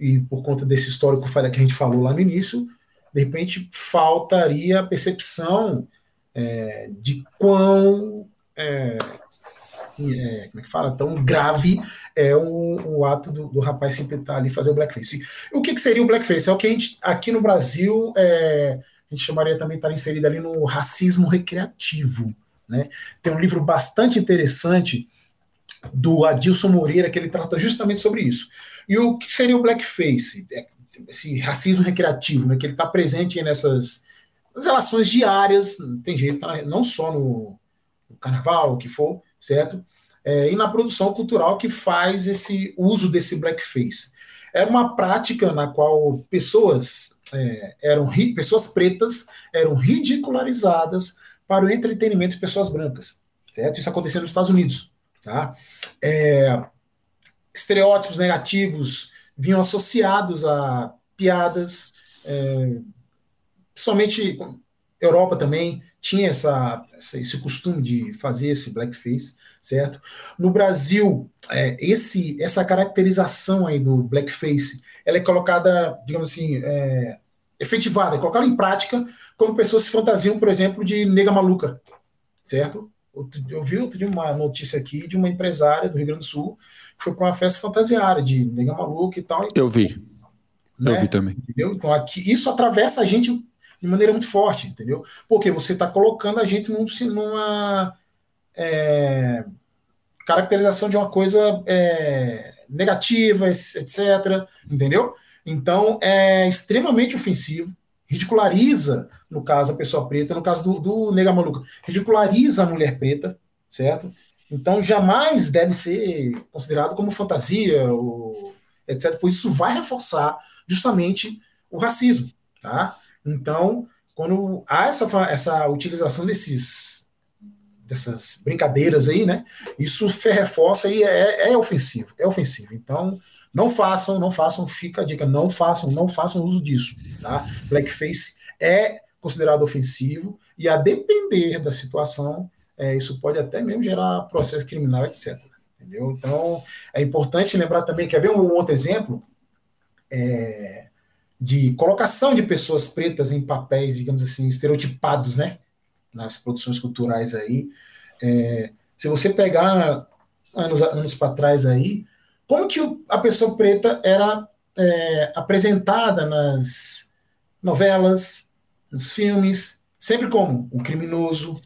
e por conta desse histórico que a gente falou lá no início, de repente faltaria a percepção é, de quão é, é, como é que fala? Tão grave é o, o ato do, do, rapaz se pintar ali fazer o blackface. O que, que, seria o blackface? É o que a gente, aqui no Brasil, é, a gente chamaria também, estar inserido ali no racismo recreativo. Né? Tem um livro bastante interessante do Adilson Moreira que ele trata justamente sobre isso. E o que seria o blackface? É, esse racismo recreativo, né? que ele está presente nessas relações diárias, tem jeito, tá? não só no, no carnaval, o que for, certo? É, e na produção cultural que faz esse uso desse blackface. Era uma prática na qual pessoas é, eram pessoas pretas eram ridicularizadas para o entretenimento de pessoas brancas, certo? Isso aconteceu nos Estados Unidos, tá? É, estereótipos negativos vinham associados a piadas, é, principalmente Europa também tinha essa, esse costume de fazer esse blackface, certo? No Brasil, é, esse, essa caracterização aí do blackface, ela é colocada, digamos assim, é, efetivada, colocada em prática, como pessoas se fantasiam, por exemplo, de nega maluca, certo? Eu vi outro dia uma notícia aqui de uma empresária do Rio Grande do Sul que foi para uma festa fantasiada de nega maluca e tal. Eu vi. Né? Eu vi também. Entendeu? Então aqui isso atravessa a gente de maneira muito forte, entendeu? Porque você está colocando a gente num, numa é, caracterização de uma coisa é, negativa, etc. Entendeu? Então é extremamente ofensivo, ridiculariza, no caso, a pessoa preta, no caso do, do nega maluca, ridiculariza a mulher preta, certo? Então jamais deve ser considerado como fantasia, ou, etc. Pois isso vai reforçar justamente o racismo, tá? Então, quando há essa, essa utilização desses dessas brincadeiras aí, né? Isso reforça e é, é ofensivo, é ofensivo. Então, não façam, não façam, fica a dica, não façam, não façam uso disso, tá? Blackface é considerado ofensivo e a depender da situação, é, isso pode até mesmo gerar processo criminal, etc. Entendeu? Então, é importante lembrar também, quer ver um outro exemplo? É, de colocação de pessoas pretas em papéis, digamos assim, estereotipados, né? Nas produções culturais aí. É, se você pegar anos, anos para trás aí, como que a pessoa preta era é, apresentada nas novelas, nos filmes, sempre como um criminoso,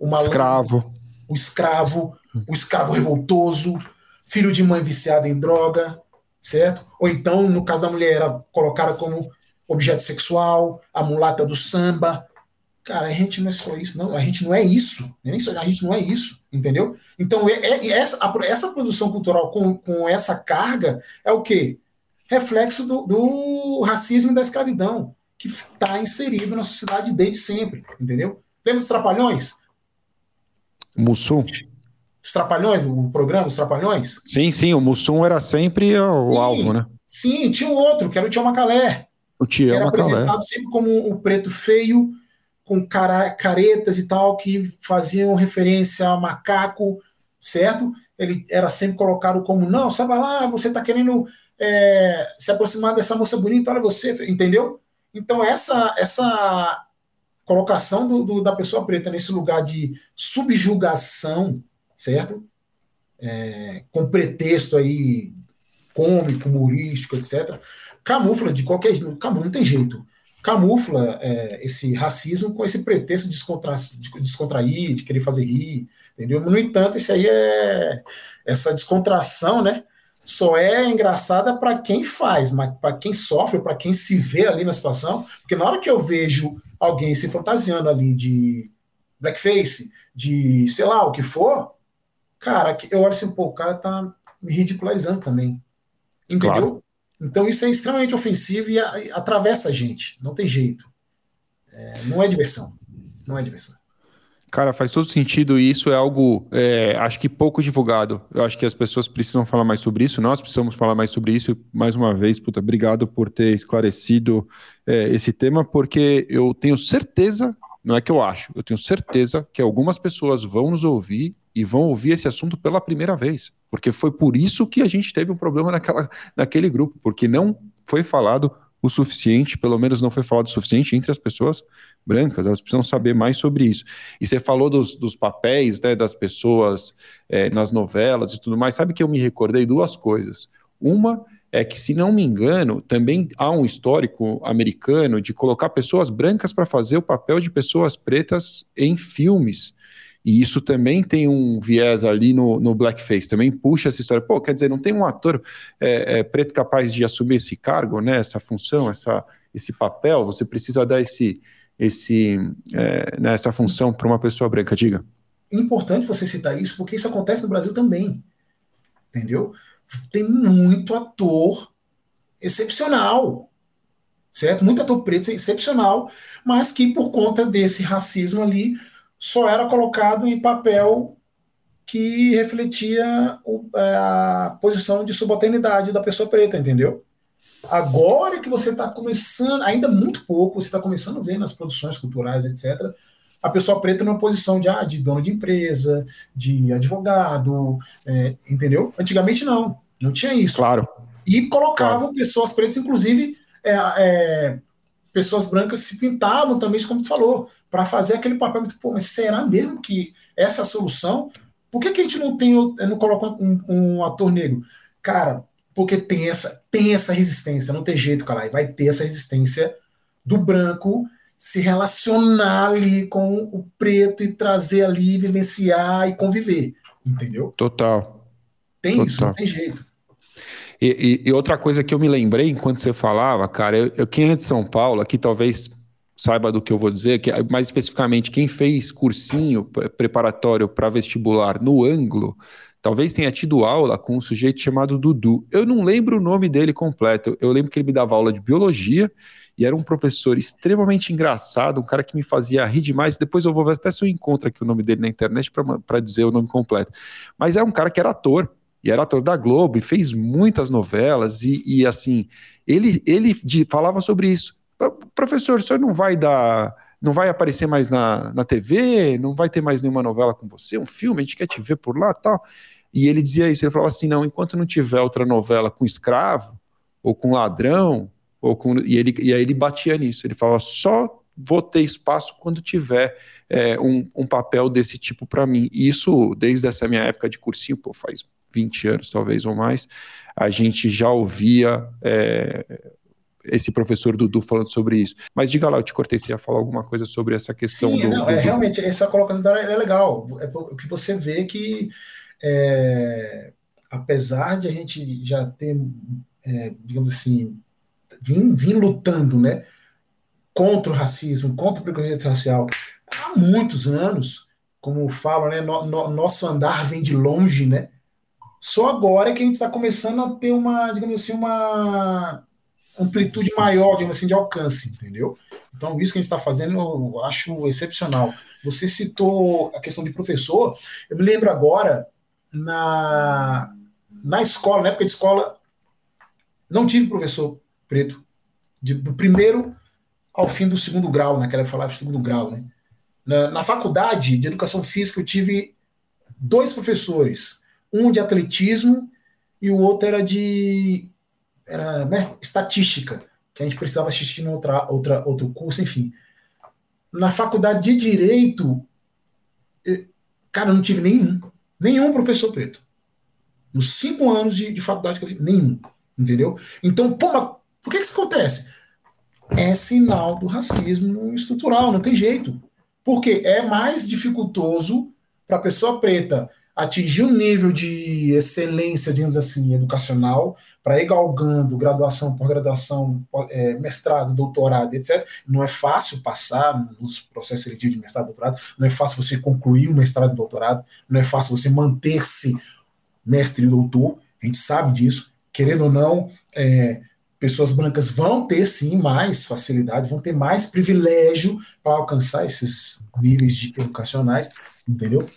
um malandro, escravo, um escravo, um escravo revoltoso, filho de mãe viciada em droga, certo? Ou então, no caso da mulher, era colocada como objeto sexual, a mulata do samba. Cara, a gente não é só isso, não. A gente não é isso. Nem só, a gente não é isso, entendeu? Então, é, é essa, a, essa produção cultural com, com essa carga é o quê? Reflexo do, do racismo e da escravidão, que está inserido na sociedade desde sempre, entendeu? Lembra dos Trapalhões? Mussum? Os Trapalhões, o programa Os Trapalhões? Sim, sim, o Mussum era sempre o sim, alvo, né? Sim, tinha um outro, que era o Tião Macalé. O Tião Macalé. apresentado sempre como o preto feio, com cara, caretas e tal, que faziam referência a macaco, certo? Ele era sempre colocado como, não, sabe lá, você tá querendo é, se aproximar dessa moça bonita, olha você, entendeu? Então essa essa colocação do, do, da pessoa preta nesse lugar de subjugação certo? É, com pretexto aí cômico, humorístico, etc., camufla de qualquer jeito, não tem jeito, camufla é, esse racismo com esse pretexto de, de descontrair, de querer fazer rir, entendeu? No entanto, isso aí é essa descontração, né? Só é engraçada para quem faz, mas para quem sofre, para quem se vê ali na situação, porque na hora que eu vejo alguém se fantasiando ali de blackface, de sei lá o que for, cara, eu olho assim, pô, o cara tá me ridicularizando também. Entendeu? Claro. Então isso é extremamente ofensivo e atravessa a gente. Não tem jeito. É, não é diversão. Não é diversão. Cara, faz todo sentido e isso é algo, é, acho que pouco divulgado. Eu acho que as pessoas precisam falar mais sobre isso, nós precisamos falar mais sobre isso. Mais uma vez, puta, obrigado por ter esclarecido é, esse tema, porque eu tenho certeza, não é que eu acho, eu tenho certeza que algumas pessoas vão nos ouvir e vão ouvir esse assunto pela primeira vez, porque foi por isso que a gente teve um problema naquela, naquele grupo, porque não foi falado o suficiente, pelo menos não foi falado o suficiente entre as pessoas brancas, elas precisam saber mais sobre isso. E você falou dos, dos papéis né, das pessoas é, nas novelas e tudo mais, sabe que eu me recordei duas coisas. Uma é que, se não me engano, também há um histórico americano de colocar pessoas brancas para fazer o papel de pessoas pretas em filmes. E isso também tem um viés ali no, no blackface, também puxa essa história. Pô, quer dizer, não tem um ator é, é, preto capaz de assumir esse cargo, né, essa função, essa, esse papel, você precisa dar esse, esse, é, né, essa função para uma pessoa branca, diga. Importante você citar isso, porque isso acontece no Brasil também, entendeu? Tem muito ator excepcional, certo? Muito ator preto excepcional, mas que por conta desse racismo ali só era colocado em papel que refletia é, a posição de subalternidade da pessoa preta, entendeu? Agora que você está começando, ainda muito pouco, você está começando a ver nas produções culturais, etc., a pessoa preta numa posição de, ah, de dono de empresa, de advogado, é, entendeu? Antigamente não, não tinha isso. Claro. E colocavam claro. pessoas pretas, inclusive é, é, pessoas brancas se pintavam também, como tu falou, para fazer aquele papel muito, pô, mas será mesmo que essa é a solução? Por que, que a gente não tem, não coloca um, um, ator negro? Cara, porque tem essa, tem essa resistência, não tem jeito, cara, vai ter essa resistência do branco se relacionar ali com o preto e trazer ali, vivenciar e conviver, entendeu? Total. Tem Total. isso, não tem jeito. E, e, e, outra coisa que eu me lembrei enquanto você falava, cara, eu, eu, quem é de São Paulo, aqui talvez saiba do que eu vou dizer, que mais especificamente quem fez cursinho preparatório para vestibular no ângulo, talvez tenha tido aula com um sujeito chamado Dudu. Eu não lembro o nome dele completo. Eu lembro que ele me dava aula de biologia e era um professor extremamente engraçado, um cara que me fazia rir demais. Depois eu vou ver até se eu encontro aqui o nome dele na internet para dizer o nome completo. Mas é um cara que era ator e era ator da Globo e fez muitas novelas e, e assim ele ele falava sobre isso professor, o senhor não vai dar, não vai aparecer mais na, na TV, não vai ter mais nenhuma novela com você, um filme, a gente quer te ver por lá tal. E ele dizia isso, ele falava assim, não, enquanto não tiver outra novela com escravo, ou com ladrão, ou com... E, ele, e aí ele batia nisso, ele falava, só vou ter espaço quando tiver é, um, um papel desse tipo para mim. E isso, desde essa minha época de cursinho, pô, faz 20 anos talvez ou mais, a gente já ouvia é, esse professor Dudu falando sobre isso. Mas diga lá, eu te cortei, você ia falar alguma coisa sobre essa questão Sim, do, não, do... É, realmente, essa colocação é legal, é que você vê que é, apesar de a gente já ter, é, digamos assim, vim, vim lutando, né, contra o racismo, contra o preconceito racial há muitos anos, como falam, né, no, no, nosso andar vem de longe, né, só agora é que a gente está começando a ter uma, digamos assim, uma amplitude maior, digamos assim, de alcance, entendeu? Então, isso que a gente está fazendo eu acho excepcional. Você citou a questão de professor, eu me lembro agora, na, na escola, na época de escola, não tive professor preto, de, do primeiro ao fim do segundo grau, naquela época falava segundo grau, né? Na, na faculdade de educação física, eu tive dois professores, um de atletismo e o outro era de era né, estatística, que a gente precisava assistir em outra, outra, outro curso, enfim. Na faculdade de Direito, eu, cara, eu não tive nenhum, nenhum professor preto. Nos cinco anos de, de faculdade que eu fiz, nenhum. Entendeu? Então, pô, mas por que, que isso acontece? É sinal do racismo estrutural, não tem jeito. Porque é mais dificultoso para a pessoa preta atingir um nível de excelência, digamos assim, educacional, para ir galgando graduação, pós-graduação, é, mestrado, doutorado, etc. Não é fácil passar nos processos seletivos de mestrado, doutorado, não é fácil você concluir um mestrado doutorado, não é fácil você manter-se mestre e doutor, a gente sabe disso, querendo ou não, é, pessoas brancas vão ter sim mais facilidade, vão ter mais privilégio para alcançar esses níveis de, educacionais, entendeu?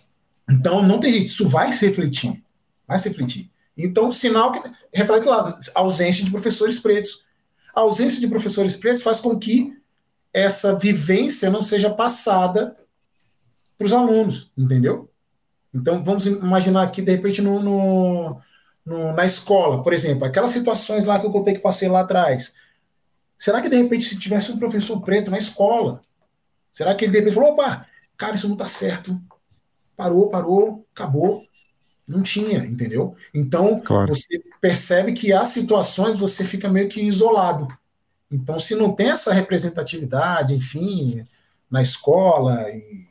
Então, não tem jeito, isso vai se refletir. Vai se refletir. Então, sinal que reflete lá, ausência de professores pretos. A ausência de professores pretos faz com que essa vivência não seja passada para os alunos, entendeu? Então, vamos imaginar aqui, de repente, no, no, no, na escola, por exemplo, aquelas situações lá que eu contei que passei lá atrás. Será que, de repente, se tivesse um professor preto na escola, será que ele, de repente, falou: opa, cara, isso não está certo, parou, parou, acabou. Não tinha, entendeu? Então, claro. você percebe que há situações você fica meio que isolado. Então, se não tem essa representatividade, enfim, na escola e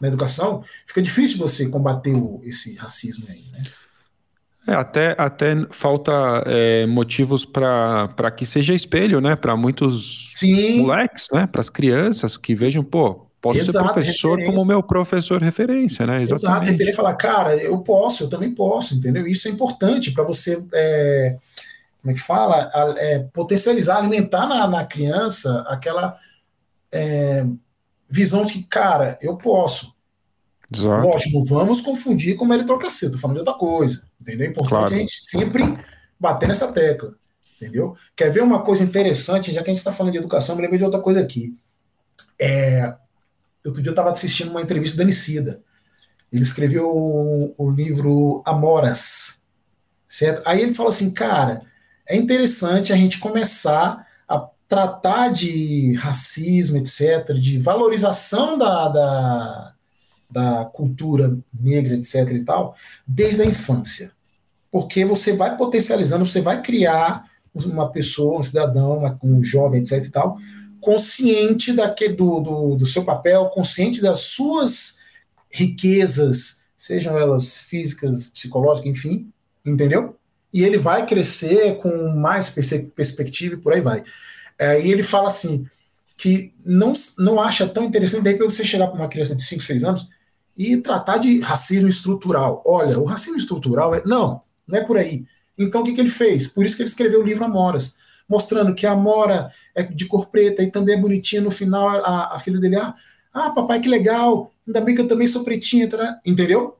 na educação, fica difícil você combater o, esse racismo aí, né? É, até, até falta é, motivos para que seja espelho, né? Para muitos Sim. moleques, né? Para as crianças que vejam, pô, Posso Exato, ser professor referência. como meu professor referência, né? Exatamente. Exato, referência falar, cara, eu posso, eu também posso, entendeu? Isso é importante para você, é, como é que fala? É, potencializar, alimentar na, na criança aquela é, visão de que, cara, eu posso. Exato. Lógico, não vamos confundir com meritocracia, tô falando de outra coisa, entendeu? É importante claro. a gente sempre bater nessa tecla, entendeu? Quer ver uma coisa interessante, já que a gente está falando de educação, me lembrei de outra coisa aqui. É, Outro dia eu estava assistindo uma entrevista do Emicida. Ele escreveu o, o, livro Amoras, certo? Aí ele falou assim, cara, é interessante a gente começar a tratar de racismo, etc., de valorização da, da, da cultura negra, etc. e tal, desde a infância. Porque você vai potencializando, você vai criar uma pessoa, um cidadão, um jovem, etc. e tal, consciente daquele, do, do, do seu papel, consciente das suas riquezas, sejam elas físicas, psicológicas, enfim, entendeu? E ele vai crescer com mais perspectiva e por aí vai. É, e ele fala assim, que não, não acha tão interessante, daí para você chegar para uma criança de 5, 6 anos e tratar de racismo estrutural. Olha, o racismo estrutural é. Não, não é por aí. Então o que, que ele fez? Por isso que ele escreveu o livro Amoras mostrando que a Mora é de cor preta e também é bonitinha no final, a, a filha dele, ah, ah, papai, que legal, ainda bem que eu também sou pretinha, tá? entendeu?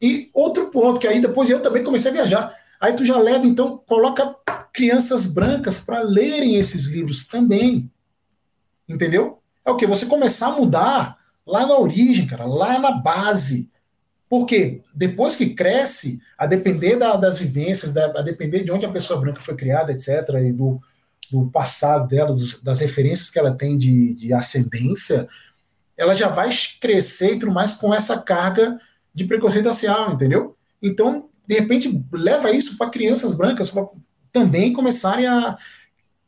E outro ponto, que aí depois eu também comecei a viajar. Aí tu já leva, então, coloca crianças brancas para lerem esses livros também. Entendeu? É o que? Você começar a mudar lá na origem, cara, lá na base. Porque depois que cresce, a depender da, das vivências, da, a depender de onde a pessoa branca foi criada, etc., e do, do passado dela, dos, das referências que ela tem de, de ascendência, ela já vai crescer e tudo mais com essa carga de preconceito racial, entendeu? Então, de repente, leva isso para crianças brancas para também começarem a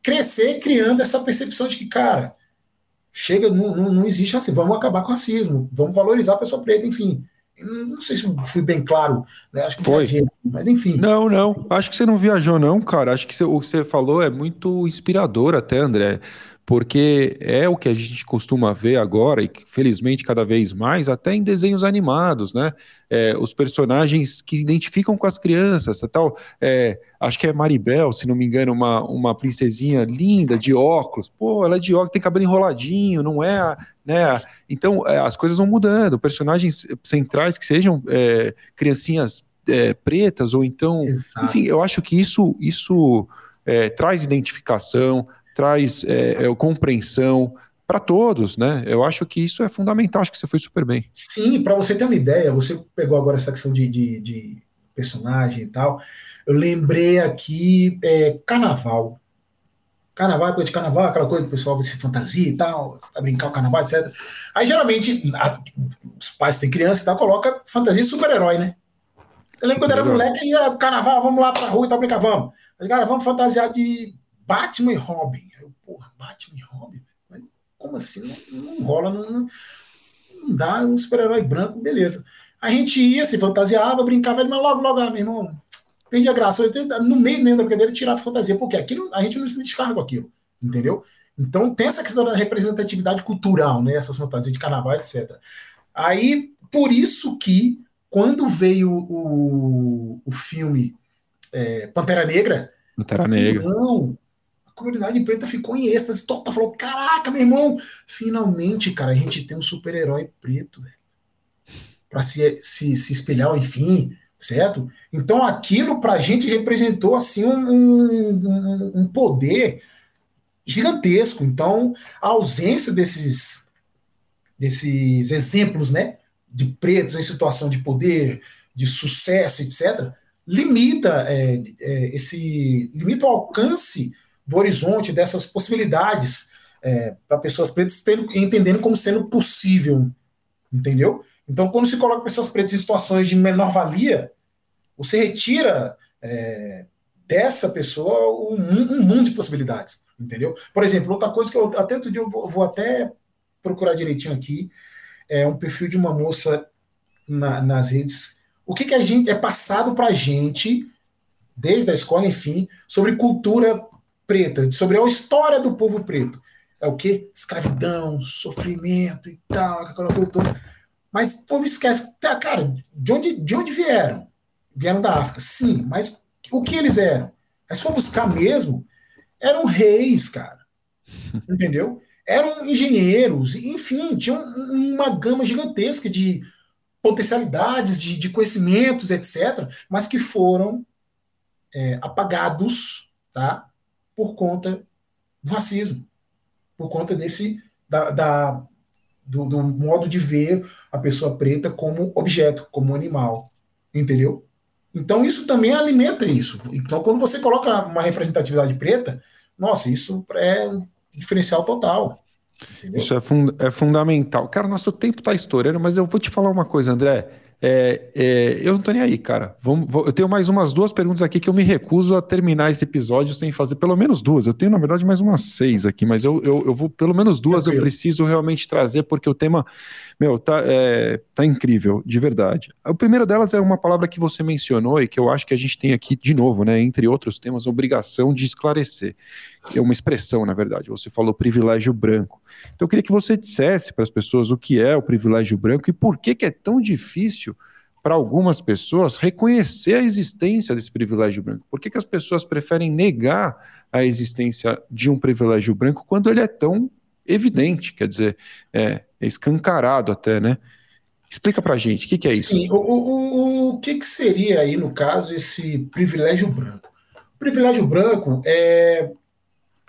crescer criando essa percepção de que, cara, chega, não, não, não existe assim, vamos acabar com o racismo, vamos valorizar a pessoa preta, enfim. Não sei se fui bem claro, né? Acho que foi, viajei, mas enfim. Não, não. Acho que você não viajou, não, cara. Acho que você, o que você falou é muito inspirador, até, André porque é o que a gente costuma ver agora, e felizmente cada vez mais, até em desenhos animados, né? É, os personagens que identificam com as crianças, tal. É, acho que é Maribel, se não me engano, uma, uma princesinha linda, de óculos. Pô, ela é de óculos, tem cabelo enroladinho, não é, né? Então, é, as coisas vão mudando. Personagens centrais que sejam é, criancinhas é, pretas, ou então. Exato. Enfim, eu acho que isso, isso é, traz identificação, traz é, é, compreensão para todos, né? Eu acho que isso é fundamental, acho que você foi super bem. Sim, para você ter uma ideia, você pegou agora essa questão de, de, de personagem e tal, eu lembrei aqui é, carnaval. Carnaval, coisa de carnaval, aquela coisa do pessoal se fantasia e tal, a brincar o carnaval, etc. Aí geralmente a, os pais têm criança e tal, coloca fantasia de super-herói, né? Eu lembro quando era moleque, ia carnaval, vamos lá pra rua e tal, brincar, vamos. Aí, cara, vamos fantasiar de Batman e Robin. Eu, porra, Batman e Robin? Como assim? Não, não rola, não, não, dá um super-herói branco, beleza. A gente ia, se fantasiava, brincava, mas logo, logo, ah, meu irmão, perdi a graça. No meio mesmo da brincadeira, tirar a fantasia, porque aquilo, a gente não se descarga com aquilo, entendeu? Então tem essa questão da representatividade cultural, né? Essas fantasias de carnaval, etc. Aí, por isso que quando veio o, o filme é, Pantera Negra. Pantera Negra. Não, comunidade preta ficou em êxtase total. Falou: caraca, meu irmão, finalmente, cara, a gente tem um super-herói preto, velho. Pra se, se, se espelhar, enfim, certo? Então aquilo pra gente representou assim um, um, um poder gigantesco. Então a ausência desses, desses exemplos, né? de pretos em situação de poder, de sucesso, etc., limita é, é, esse limita o alcance do horizonte dessas possibilidades é, para pessoas pretas tendo, entendendo como sendo possível, entendeu? Então, quando se coloca pessoas pretas em situações de menor valia, você retira é, dessa pessoa um, um, mundo de possibilidades, entendeu? Por exemplo, outra coisa que eu até outro dia eu vou, vou até procurar direitinho aqui, é, um perfil de uma moça na, nas redes. O que, que a gente é passado para a gente, desde a escola, enfim, sobre cultura preta, sobre a história do povo preto. É o que? Escravidão, sofrimento e tal, aquela coisa toda. Mas o povo esquece. Tá, cara, de onde, de onde vieram? Vieram da África, sim, mas o que eles eram? Mas se for buscar mesmo, eram reis, cara. Entendeu? eram engenheiros, enfim, tinham uma gama gigantesca de potencialidades, de, de conhecimentos, etc., mas que foram é, apagados tá, por conta do racismo, por conta desse da, da do, do, modo de ver a pessoa preta como objeto, como animal, entendeu? Então isso também alimenta isso. Então quando você coloca uma representatividade preta, nossa, isso é diferencial total. Entendeu? Isso é, fund é fundamental. Cara, nosso tempo está estourando, mas eu vou te falar uma coisa, André. É, é, eu não tô nem aí, cara. Vamos, vou, eu tenho mais umas duas perguntas aqui que eu me recuso a terminar esse episódio sem fazer pelo menos duas. Eu tenho, na verdade, mais umas seis aqui, mas eu, eu, eu vou, pelo menos duas eu preciso realmente trazer, porque o tema, meu, tá, é, tá incrível, de verdade. A primeira delas é uma palavra que você mencionou e que eu acho que a gente tem aqui, de novo, né, entre outros temas, obrigação de esclarecer. É uma expressão, na verdade. Você falou privilégio branco. Então, eu queria que você dissesse para as pessoas o que é o privilégio branco e por que, que é tão difícil para algumas pessoas reconhecer a existência desse privilégio branco. Por que, que as pessoas preferem negar a existência de um privilégio branco quando ele é tão evidente, quer dizer, é, é escancarado até, né? Explica para gente, o que, que, é isso? Sim, o, o, o que, que seria aí, no caso, esse privilégio branco? O privilégio branco é.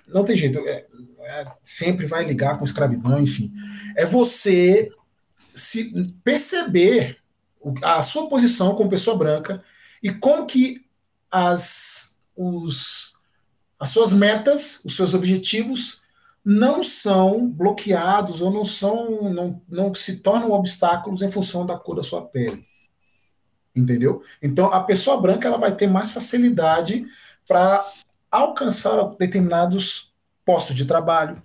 Não tem jeito, é, é, sempre vai ligar com escravidão, enfim. É você se perceber a sua posição como pessoa branca e como que as, os, as suas metas, os seus objetivos não são bloqueados ou não são não, não se tornam obstáculos em função da cor da sua pele. Entendeu? Então a pessoa branca ela vai ter mais facilidade para alcançar determinados postos de trabalho.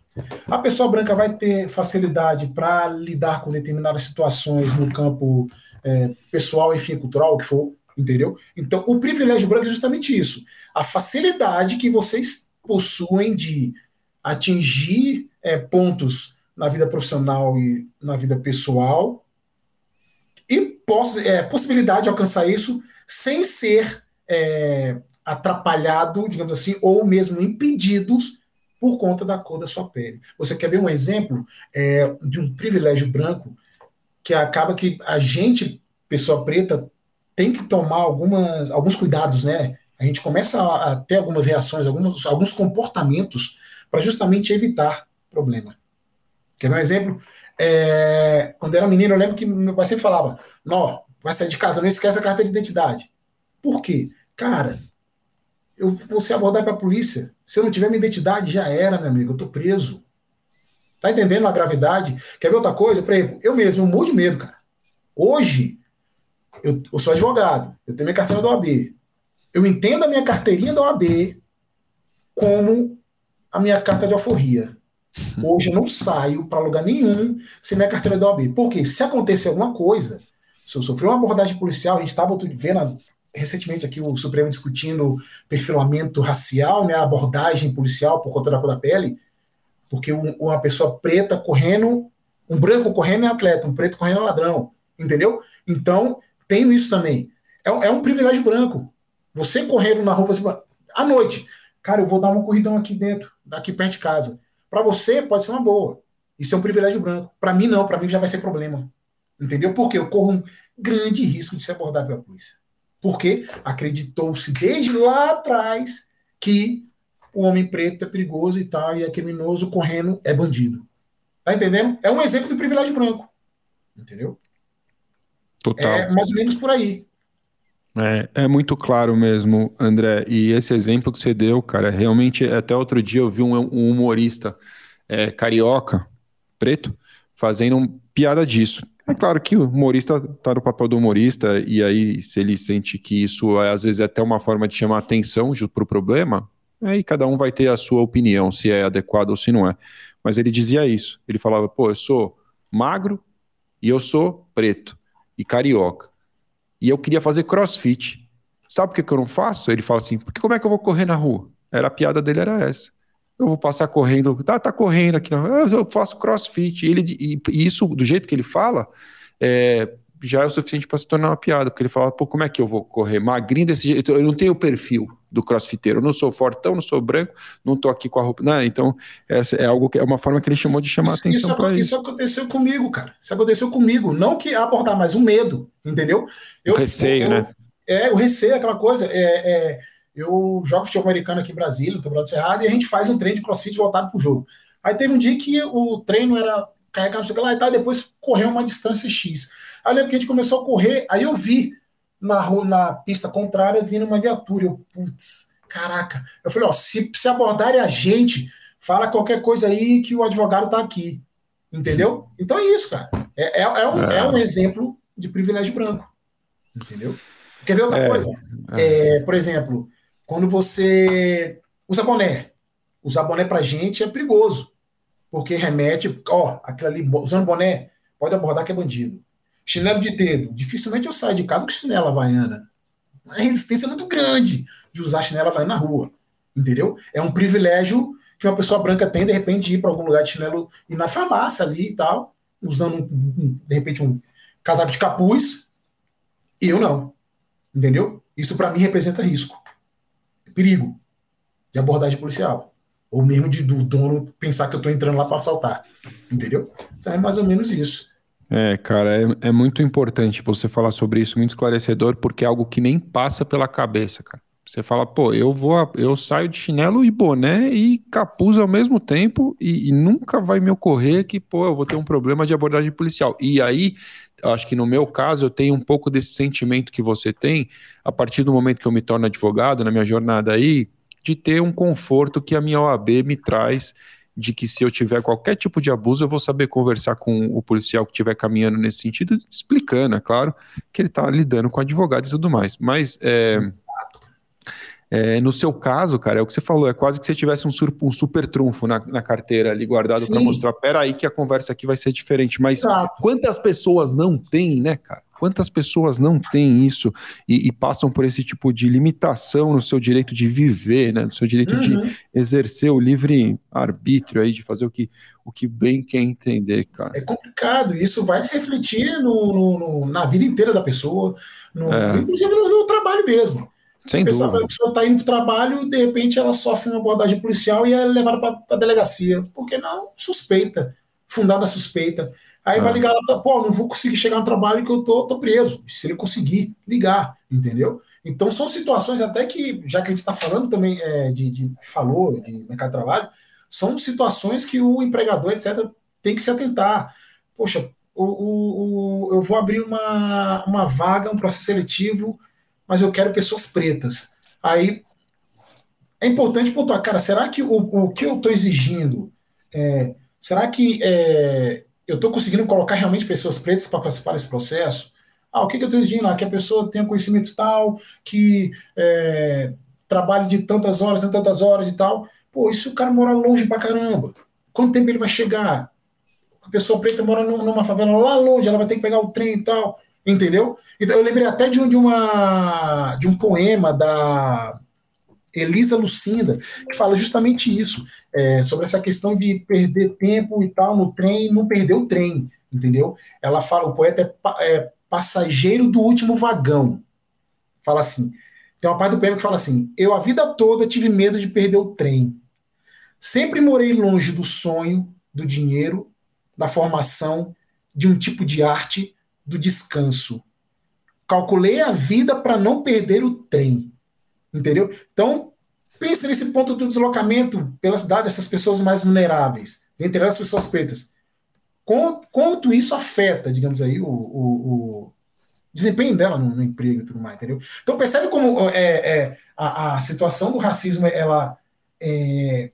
A pessoa branca vai ter facilidade para lidar com determinadas situações no campo é, pessoal, enfim, cultural, o que for, entendeu? Então, o privilégio branco é justamente isso. A facilidade que vocês possuem de atingir é, pontos na vida profissional e na vida pessoal e poss é, possibilidade de alcançar isso sem ser é, atrapalhado, digamos assim, ou mesmo impedidos por conta da cor da sua pele. Você quer ver um exemplo é, de um privilégio branco que acaba que a gente, pessoa preta, tem que tomar algumas, alguns cuidados, né? A gente começa a, ter algumas reações, alguns, alguns comportamentos para justamente evitar problema. Quer ver um exemplo? É, quando era menino, eu lembro que meu pai sempre falava: Não, vai sair de casa, não esquece a carteira de identidade. Por quê? Cara, eu vou ser abordado para a polícia. Se eu não tiver minha identidade, já era, meu amigo, eu tô preso. Tá entendendo a gravidade? Quer ver outra coisa? Por exemplo, eu mesmo, eu morro de medo, cara. Hoje, eu, eu sou advogado, eu tenho minha carteira da OAB. Eu entendo a minha carteirinha da OAB como a minha carta de alforria. Hoje eu não saio para lugar nenhum sem minha carteira da OAB. Porque se acontecer alguma coisa, se eu sofrer uma abordagem policial, a gente estava vendo recentemente aqui o Supremo discutindo perfilamento racial, né, abordagem policial por conta da cor da pele, porque uma pessoa preta correndo, um branco correndo é atleta, um preto correndo é ladrão, entendeu? Então, tenho isso também. É, é um privilégio branco. Você correndo na rua, à noite, cara, eu vou dar uma corridão aqui dentro, aqui perto de casa. Para você, pode ser uma boa. Isso é um privilégio branco. Para mim, não. Para mim, já vai ser problema. Entendeu? Porque eu corro um grande risco de ser abordado pela polícia. Porque acreditou-se desde lá atrás que o homem preto é perigoso e tal, e é criminoso, correndo é bandido. Tá entendendo? É um exemplo do privilégio branco. Entendeu? Total. É mais ou menos por aí. É, é muito claro mesmo, André. E esse exemplo que você deu, cara, realmente, até outro dia eu vi um, um humorista é, carioca, preto, fazendo piada disso. É claro que o humorista está no papel do humorista, e aí, se ele sente que isso é, às vezes é até uma forma de chamar atenção para o problema, aí cada um vai ter a sua opinião, se é adequado ou se não é. Mas ele dizia isso. Ele falava, pô, eu sou magro e eu sou preto e carioca. E eu queria fazer crossfit. Sabe por que, eu não faço? Ele fala assim, porque como é que eu vou correr na rua? Era a piada dele, era essa eu vou passar correndo, tá, tá correndo aqui, eu faço crossfit. E, ele, e, e isso, do jeito que ele fala, é, já é o suficiente para se tornar uma piada, porque ele fala, pô, como é que eu vou correr magrinho desse jeito? Eu não tenho o perfil do crossfiteiro, eu não sou fortão, não sou branco, não tô aqui com a roupa. Não, então, essa é algo que é uma forma que ele chamou de chamar isso, atenção para isso. Isso aconteceu comigo, cara. Isso aconteceu comigo. Não que abordar, mas o medo, entendeu? Eu, o receio, eu, né? É, o receio, aquela coisa. É, é, eu jogo futebol americano aqui em Brasília, no Tablado Cerrado, e a gente faz um treino de crossfit voltado para o jogo. Aí teve um dia que o treino era carregar não sei o que lá e tal, depois correr uma distância X. Aí eu lembro que a gente começou a correr, aí eu vi na, rua, na pista contrária vindo uma viatura. Eu, putz, caraca. Eu falei, ó, se, se abordarem a gente, fala qualquer coisa aí que o advogado tá aqui. Entendeu? Então é isso, cara. É, é, é, um, é. é um exemplo de privilégio branco. Entendeu? Quer ver outra é, coisa? É. é, por exemplo, quando você usa boné, usar boné pra gente é perigoso, porque remete, ó, aquilo ali, usando boné, pode abordar que é bandido. Chinelo de dedo, dificilmente eu saio de casa com chinela havaiana. A resistência é muito grande de usar chinela havaiana na rua, entendeu? É um privilégio que uma pessoa branca tem, de repente, ir para algum lugar de chinelo, ir na farmácia ali e tal, usando, de repente, um casaco de capuz, e eu não, entendeu? Isso para mim representa risco perigo de abordagem policial. Ou mesmo de, do dono pensar que eu estou entrando lá para assaltar. Entendeu? Então é mais ou menos isso. É, cara, é, é muito importante você falar sobre isso, muito esclarecedor, porque é algo que nem passa pela cabeça, cara. Você fala, pô, eu vou, eu saio de chinelo e boné e capuz ao mesmo tempo e, e, nunca vai me ocorrer que, pô, eu vou ter um problema de abordagem policial. E aí, acho que no meu caso, eu tenho um pouco desse sentimento que você tem, a partir do momento que eu me torno advogado, na minha jornada aí, de ter um conforto que a minha OAB me traz de que se eu tiver qualquer tipo de abuso, eu vou saber conversar com o policial que estiver caminhando nesse sentido, explicando, é claro, que ele está lidando com advogado e tudo mais. Mas é, é, no seu caso, cara, é o que você falou, é quase que você tivesse um, sur, um super trunfo na, na carteira ali guardado para mostrar, peraí que a conversa aqui vai ser diferente. Mas Exato. quantas pessoas não têm, né, cara? Quantas pessoas não têm isso e, e, passam por esse tipo de limitação no seu direito de viver, né? No seu direito uhum. de exercer o livre arbítrio aí, de fazer o que, o que bem quer entender, cara. É complicado, isso vai se refletir no, no, no na vida inteira da pessoa, no, é. inclusive no, no trabalho mesmo. Sem a pessoa, dúvida. A pessoa está indo para o trabalho, de repente ela sofre uma abordagem policial e é levada para a delegacia. Porque não? Suspeita. Fundada suspeita. Aí ah. vai ligar lá, pô, não vou conseguir chegar no trabalho que eu tô, tô preso. Se ele conseguir ligar, entendeu? Então são situações até que, já que a gente está falando também é, de, de, falou de mercado de trabalho, são situações que o empregador, etc., tem que se atentar. Poxa, o, o, o eu vou abrir uma, uma vaga, um processo seletivo mas eu quero pessoas pretas. Aí é importante pontuar, cara, será que o, o que eu estou exigindo, é, será que é, eu estou conseguindo colocar realmente pessoas pretas para participar desse processo? Ah, o que, que eu estou exigindo? Ah, que a pessoa tenha conhecimento tal, que é, trabalhe de tantas horas em tantas horas e tal. Pô, se o cara mora longe pra caramba? Quanto tempo ele vai chegar? A pessoa preta mora numa favela lá longe, ela vai ter que pegar o trem e tal, entendeu? Então eu lembrei até de um, de uma, de um poema da Elisa Lucinda, que fala justamente isso, é, sobre essa questão de perder tempo e tal no trem, não perder o trem, entendeu? Ela fala, o poeta é, é passageiro do último vagão. Fala assim, tem uma parte do poema que fala assim, eu a vida toda tive medo de perder o trem. Sempre morei longe do sonho, do dinheiro, da formação, de um tipo de arte, do descanso. Calculei a vida para não perder o trem Entendeu? Então, pense nesse ponto do deslocamento pela cidade dessas pessoas mais vulneráveis, entre as pessoas pretas. Quanto isso afeta, digamos aí, o, o, o desempenho dela no, no, emprego e tudo mais, entendeu? Então percebe como é, é a, a, situação do racismo ela é,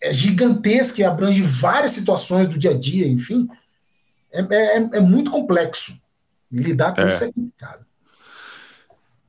é, gigantesca e abrange várias situações do dia a dia, enfim, é, é, é muito complexo. Lidar com é. isso é complicado.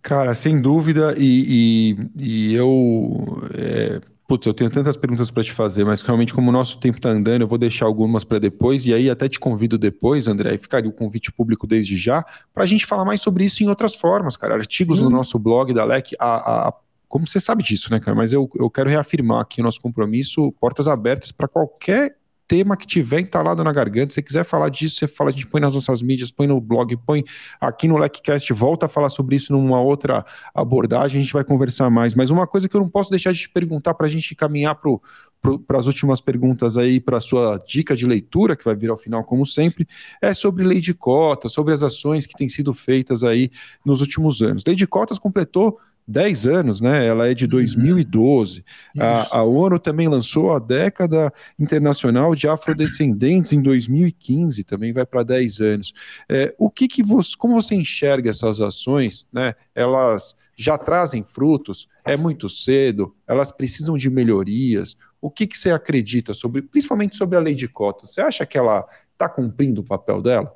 Cara, sem dúvida, e, e, e eu. É, putz, eu tenho tantas perguntas para te fazer, mas realmente, como o nosso tempo está andando, eu vou deixar algumas para depois, e aí até te convido depois, André, e ficaria o convite público desde já, para a gente falar mais sobre isso em outras formas, cara. Artigos Sim. no nosso blog da LEC, a, a, como você sabe disso, né, cara? Mas eu, eu quero reafirmar aqui o nosso compromisso, portas abertas para qualquer tema que tiver entalado na garganta. Se você quiser falar disso, você fala, a gente põe nas nossas mídias, põe no blog, põe aqui no LecCast, volta a falar sobre isso numa outra abordagem, a gente vai conversar mais. Mas uma coisa que eu não posso deixar de te perguntar para a gente caminhar para as últimas perguntas aí, para a sua dica de leitura, que vai vir ao final, como sempre, é sobre lei de cotas, sobre as ações que têm sido feitas aí nos últimos anos. Lei de cotas completou 10 anos, né? Ela é de 2012. Uhum. A, a, ONU também lançou a década internacional de afrodescendentes em 2015, também vai para 10 anos. É, o que, que você, como você enxerga essas ações, né? Elas já trazem frutos? É muito cedo? Elas precisam de melhorias? O que, que você acredita sobre, principalmente sobre a lei de cotas? Você acha que ela está cumprindo o papel dela?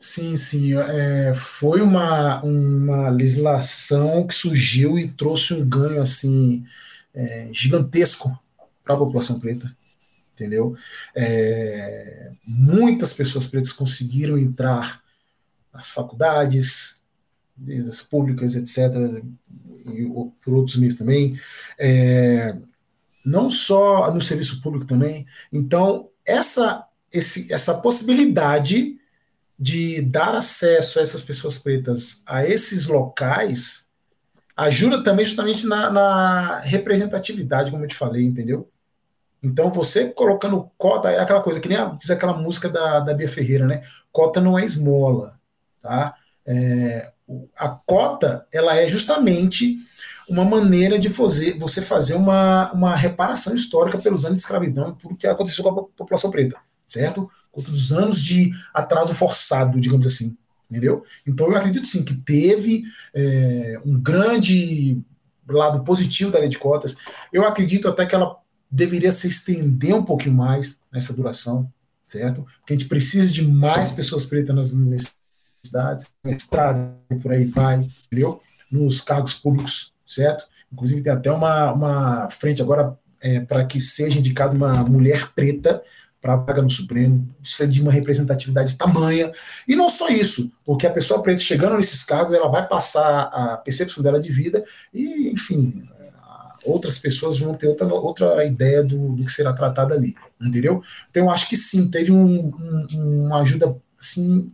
Sim, sim. É, foi uma, uma legislação que surgiu e trouxe um ganho assim é, gigantesco para a população preta, entendeu? É, muitas pessoas pretas conseguiram entrar nas faculdades, as públicas, etc., e por outros meios também, é, não só no serviço público também. Então, essa, esse, essa possibilidade de dar acesso a essas pessoas pretas a esses locais ajuda também justamente na, na, representatividade, como eu te falei, entendeu? Então, você colocando cota, é aquela coisa, que nem diz aquela música da, da Bia Ferreira, né? Cota não é esmola, tá? É, a cota, ela é justamente uma maneira de fazer, você fazer uma, uma reparação histórica pelos anos de escravidão, tudo que aconteceu com a população preta, certo? Outros anos de atraso forçado, digamos assim. Entendeu? Então eu acredito sim que teve é, um grande lado positivo da lei de cotas. Eu acredito até que ela deveria se estender um pouquinho mais nessa duração, certo? Porque a gente precisa de mais pessoas pretas nas universidades, mestrado e por aí vai, entendeu? Nos cargos públicos, certo? Inclusive tem até uma, uma frente agora é, para que seja indicada uma mulher preta para a vaga no Supremo, precisa de uma representatividade tamanha. E não só isso, porque a pessoa preta chegando nesses cargos, ela vai passar a percepção dela de vida e, enfim, outras pessoas vão ter outra, outra ideia do, do que será tratado ali, entendeu? Então acho que sim, teve um, um, uma ajuda assim,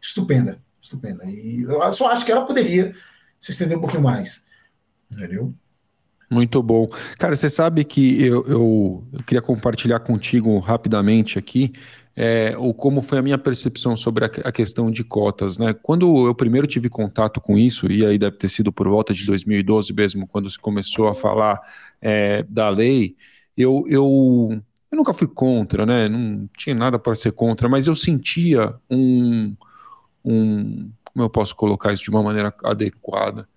estupenda, estupenda. E eu só acho que ela poderia se estender um pouquinho mais, entendeu? Muito bom. Cara, você sabe que eu, eu, eu queria compartilhar contigo rapidamente aqui é, como foi a minha percepção sobre a, a, questão de cotas. Né? Quando eu primeiro tive contato com isso, e aí deve ter sido por volta de 2012 mesmo, quando se começou a falar é, da lei, eu, eu, eu nunca fui contra, né? não tinha nada para ser contra, mas eu sentia um, um. Como eu posso colocar isso de uma maneira adequada?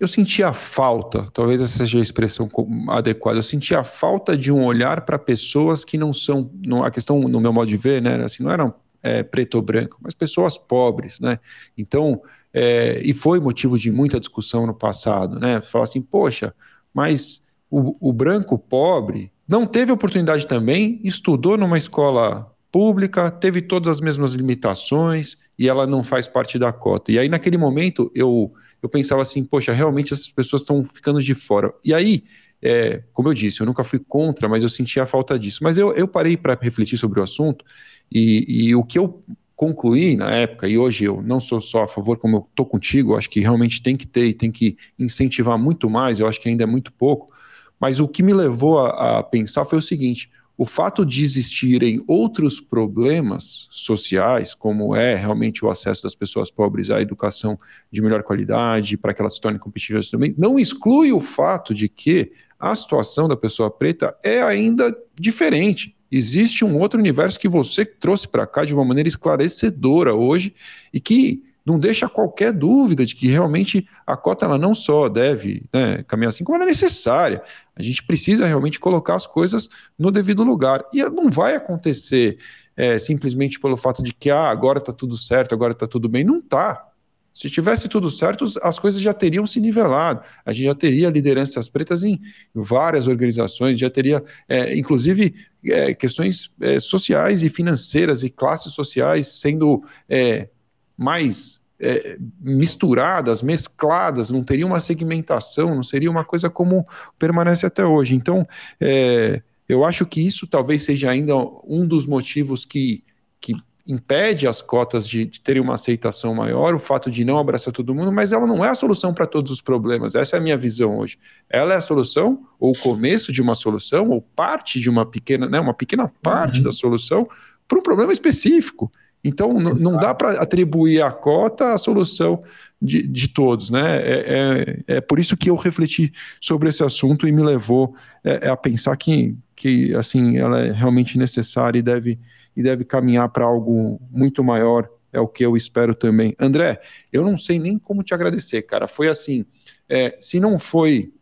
Eu sentia falta, talvez essa seja a expressão adequada, eu sentia falta de um olhar para pessoas que não são, não, a questão no meu modo de ver, né, assim, não eram é, preto ou branco, mas pessoas pobres, né? Então, é, e foi motivo de muita discussão no passado, né? Falar assim, poxa, mas o, o branco pobre não teve oportunidade também, estudou numa escola pública, teve todas as mesmas limitações e ela não faz parte da cota. E aí, naquele momento, eu, eu pensava assim, poxa, realmente essas pessoas estão ficando de fora. E aí, é, como eu disse, eu nunca fui contra, mas eu sentia a falta disso. Mas eu, eu parei para refletir sobre o assunto e, e o que eu concluí na época, e hoje eu não sou só a favor, como eu estou contigo, acho que realmente tem que ter e tem que incentivar muito mais, eu acho que ainda é muito pouco, mas o que me levou a, a pensar foi o seguinte: o fato de existirem outros problemas sociais, como é realmente o acesso das pessoas pobres à educação de melhor qualidade, para que elas se tornem competitivas também, não exclui o fato de que a situação da pessoa preta é ainda diferente. Existe um outro universo que você trouxe para cá de uma maneira esclarecedora hoje e que não deixa qualquer dúvida de que realmente a cota ela não só deve né, caminhar assim, como ela é necessária. A gente precisa realmente colocar as coisas no devido lugar. E não vai acontecer é, simplesmente pelo fato de que ah, agora está tudo certo, agora está tudo bem. Não está. Se tivesse tudo certo, as coisas já teriam se nivelado. A gente já teria lideranças pretas em várias organizações, já teria, é, inclusive, é, questões é, sociais e financeiras e classes sociais sendo é, mais é, misturadas, mescladas, não teria uma segmentação, não seria uma coisa como permanece até hoje. Então, é, eu acho que isso talvez seja ainda um dos motivos que, que impede as cotas de, de terem uma aceitação maior, o fato de não abraçar todo mundo, mas ela não é a solução para todos os problemas. Essa é a minha visão hoje. Ela é a solução, ou o começo de uma solução, ou parte de uma pequena, né, uma pequena parte uhum. da solução para um problema específico. Então, não dá para atribuir a cota a solução de, de todos, né? É, é, é, por isso que eu refleti sobre esse assunto e me levou é, é a pensar que, que assim, ela é realmente necessária e deve, e deve caminhar para algo muito maior, é o que eu espero também. André, eu não sei nem como te agradecer, cara. Foi assim, é, se não foi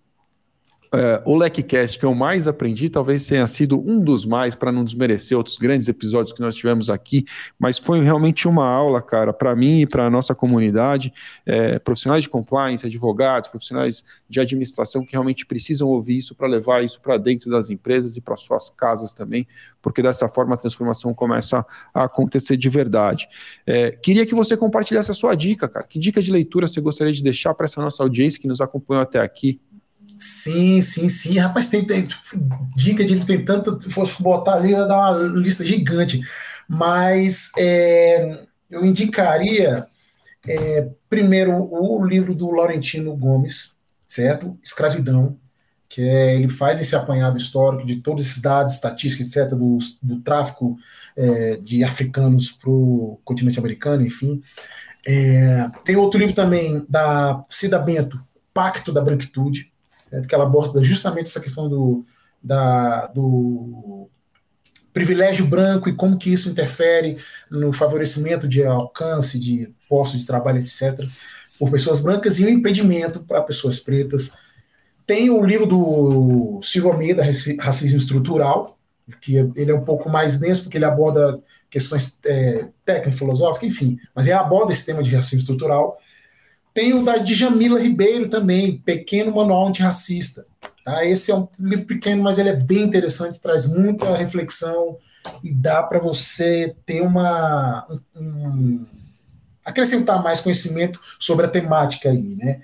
é, o LecCast que eu mais aprendi talvez tenha sido um dos mais, para não desmerecer outros grandes episódios que nós tivemos aqui, mas foi realmente uma aula, cara, para mim e para a nossa comunidade, é, profissionais de compliance, advogados, profissionais de administração que realmente precisam ouvir isso para levar isso para dentro das empresas e para suas casas também, porque dessa forma a transformação começa a acontecer de verdade. É, queria que você compartilhasse a sua dica, cara. Que dica de leitura você gostaria de deixar para essa nossa audiência que nos acompanhou até aqui? Sim, sim, sim. Rapaz, tem, tem dica de tem tanta. Se fosse botar ali, ia dar uma lista gigante. Mas é, eu indicaria é, primeiro o livro do Laurentino Gomes, certo? Escravidão, que é, ele faz esse apanhado histórico de todos esses dados, estatísticas, etc., do, do tráfico é, de africanos para o continente americano, enfim. É, tem outro livro também da Cida Bento, Pacto da Branquitude, é, que ela aborda justamente essa questão do, da, do privilégio branco e como que isso interfere no favorecimento de alcance, de postos de trabalho, etc., por pessoas brancas e o impedimento para pessoas pretas. Tem o livro do Silvio Almeida, Racismo Estrutural, que ele é um pouco mais denso, porque ele aborda questões é, técnicas, filosóficas, enfim, mas ele aborda esse tema de racismo estrutural. Tem o da Djamila Ribeiro também, Pequeno Manual Antirracista. Tá? Esse é um livro pequeno, mas ele é bem interessante, traz muita reflexão e dá para você ter uma. Um, acrescentar mais conhecimento sobre a temática aí. Né?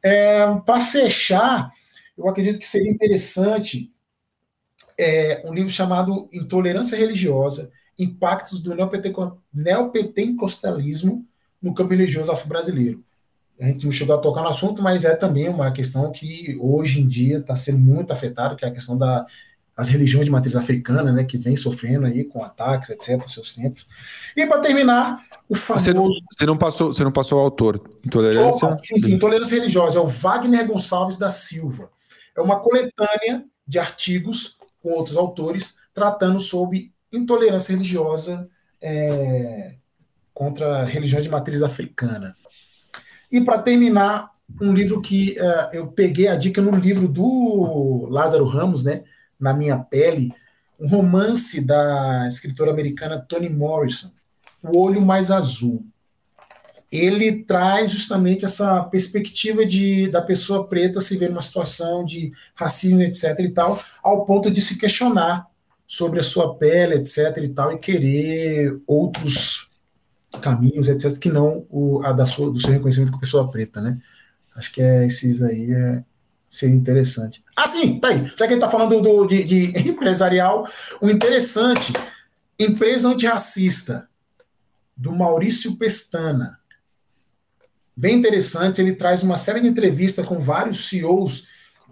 É, para fechar, eu acredito que seria interessante é, um livro chamado Intolerância Religiosa, Impactos do Neopentecostalismo no Campo Religioso Afro-Brasileiro a gente não chegou a tocar no assunto, mas é também uma questão que hoje em dia está sendo muito afetada, que é a questão da as religiões de matriz africana, né, que vem sofrendo aí com ataques, etc, nos seus tempos. E para terminar, o famoso... Você não, você não, passou, você não passou o autor, Intolerância... Opa, sim, sim, Intolerância Religiosa, é o Wagner Gonçalves da Silva. É uma coletânea de artigos com outros autores tratando sobre intolerância religiosa é, contra religiões de matriz africana. E para terminar, um livro que uh, eu peguei a dica no livro do Lázaro Ramos, né? Na minha pele, um romance da escritora americana Toni Morrison. O Olho Mais Azul. Ele traz justamente essa perspectiva de da pessoa preta se ver numa situação de racismo, etc. e tal, ao ponto de se questionar sobre a sua pele, etc. e tal, e querer outros caminhos, etc., que não o, a da sua, do seu reconhecimento com pessoa preta, né? Acho que é esses aí é, seria interessante. Ah, sim, tá aí. Já que a gente tá falando do, de, de empresarial, o interessante, empresa antirracista, do Maurício Pestana. Bem interessante, ele traz uma série de entrevistas com vários CEOs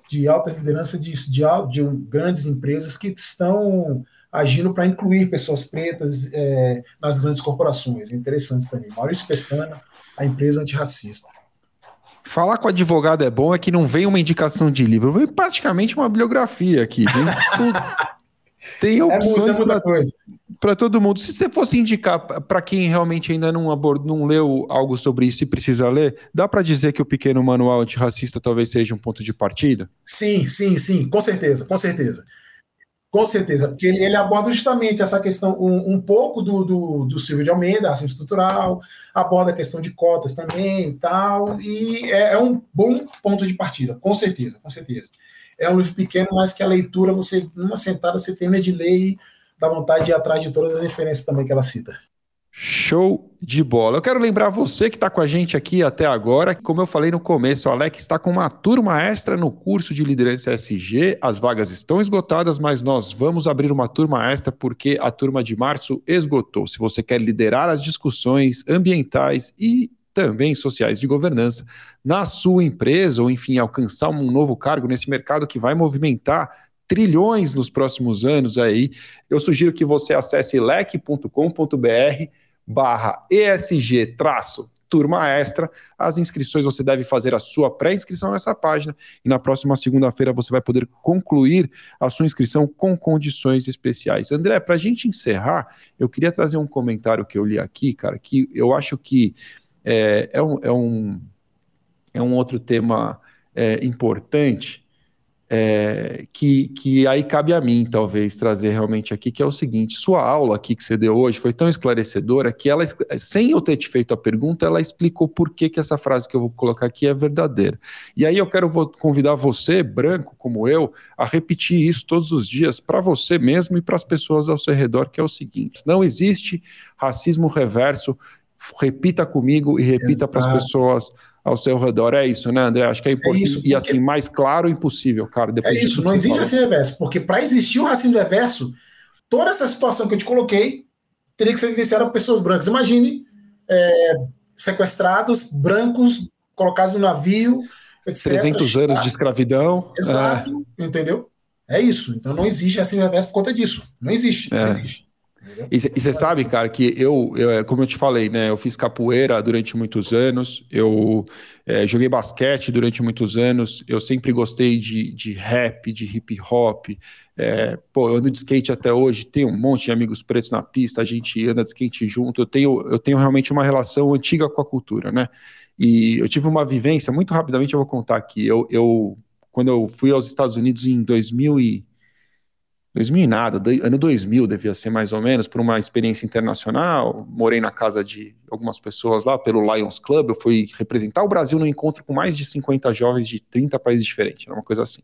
de alta liderança de, de, de grandes empresas que estão agindo para incluir pessoas pretas é, nas grandes corporações. É interessante também. Maurício Pestana, a empresa antirracista. Falar com advogado é bom, é que não vem uma indicação de livro, vem praticamente uma bibliografia aqui. Tem é opções é para todo mundo. Se você fosse indicar para quem realmente ainda não, abord, não leu algo sobre isso e precisa ler, dá para dizer que o pequeno manual antirracista talvez seja um ponto de partida? Sim, sim, sim, com certeza, com certeza. Com certeza, porque ele, ele aborda justamente essa questão, um, um pouco do, do, do, Silvio de Almeida, racismo estrutural, aborda a questão de cotas também e tal, e é, é, um bom ponto de partida, com certeza, com certeza. É um livro pequeno, mas que a leitura, você, numa sentada, você termina de ler e dá vontade de ir atrás de todas as referências também que ela cita. Show de bola. Eu quero lembrar você que está com a gente aqui até agora, como eu falei no começo, o Alex está com uma turma extra no curso de liderança SG. As vagas estão esgotadas, mas nós vamos abrir uma turma extra porque a turma de março esgotou. Se você quer liderar as discussões ambientais e também sociais de governança na sua empresa, ou enfim, alcançar um novo cargo nesse mercado que vai movimentar trilhões nos próximos anos aí, eu sugiro que você acesse lec.com.br barra ESG traço turma extra. As inscrições você deve fazer a sua pré-inscrição nessa página e na próxima segunda-feira você vai poder concluir a sua inscrição com condições especiais. André, para a gente encerrar, eu queria trazer um comentário que eu li aqui, cara, que eu acho que é, é, um, é, um, é um outro tema é, importante é, que, que aí cabe a mim, talvez, trazer realmente aqui, que é o seguinte: sua aula aqui que você deu hoje foi tão esclarecedora que ela, sem eu ter te feito a pergunta, ela explicou por que, que essa frase que eu vou colocar aqui é verdadeira. E aí eu quero convidar você, branco como eu, a repetir isso todos os dias para você mesmo e para as pessoas ao seu redor, que é o seguinte: não existe racismo reverso. Repita comigo e repita para as pessoas ao seu redor. É isso, né, André? Acho que é importante. É isso, e assim, mais claro impossível, cara. Depois é isso, não existe racismo reverso, porque para existir o racismo reverso, toda essa situação que eu te coloquei teria que ser vivenciada por pessoas brancas. Imagine é, sequestrados, brancos, colocados no navio, etc. 300 anos de escravidão. Exato, é. entendeu? É isso. Então não existe racismo reverso por conta disso. Não existe, é. não existe. E você sabe, cara, que eu, eu, é, como eu te falei, né? Eu fiz capoeira durante muitos anos, eu é, joguei basquete durante muitos anos, eu sempre gostei de, de rap, de hip hop. É, pô, eu ando de skate até hoje, tenho um monte de amigos pretos na pista, a gente anda de skate junto. Eu tenho, eu tenho realmente uma relação antiga com a cultura, né? E eu tive uma vivência, muito rapidamente eu vou contar aqui. Eu, eu quando eu fui aos Estados Unidos em 2000 e 2000 e nada, ano 2000 devia ser mais ou menos, por uma experiência internacional. Morei na casa de algumas pessoas lá, pelo Lions Club. Eu fui representar o Brasil no encontro com mais de 50 jovens de 30 países diferentes, era uma coisa assim.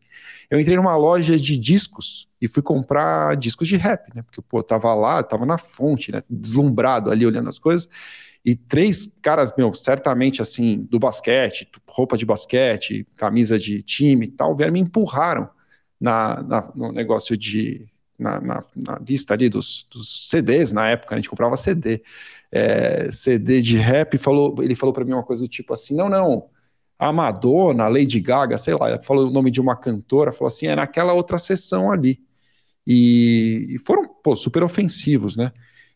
Eu entrei numa loja de discos e fui comprar discos de rap, né? Porque, pô, tava lá, tava na fonte, né? Deslumbrado ali olhando as coisas. E três caras, meu, certamente assim, do basquete, roupa de basquete, camisa de time e tal, vieram me empurraram na, na, no negócio de. Na, na, na lista ali dos, dos, CDs, na época, a gente comprava CD. É, CD de rap, falou, ele falou para mim uma coisa do tipo assim: não, não, a Madonna, a Lady Gaga, sei lá, falou o nome de uma cantora, falou assim: é naquela outra sessão ali. E, e foram pô, super ofensivos, né?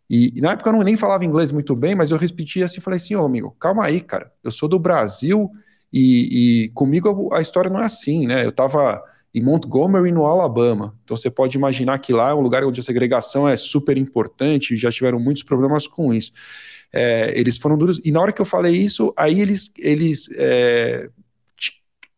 E, e, na época eu não nem falava inglês muito bem, mas eu repetia assim, falei assim, ô oh, amigo, calma aí, cara, eu sou do Brasil e, e comigo a história não é assim, né? Eu tava em Montgomery, no Alabama. Então você pode imaginar que lá é um lugar onde a segregação é super importante, já tiveram muitos problemas com isso. É, eles foram duros, e na hora que eu falei isso, aí eles, eles é,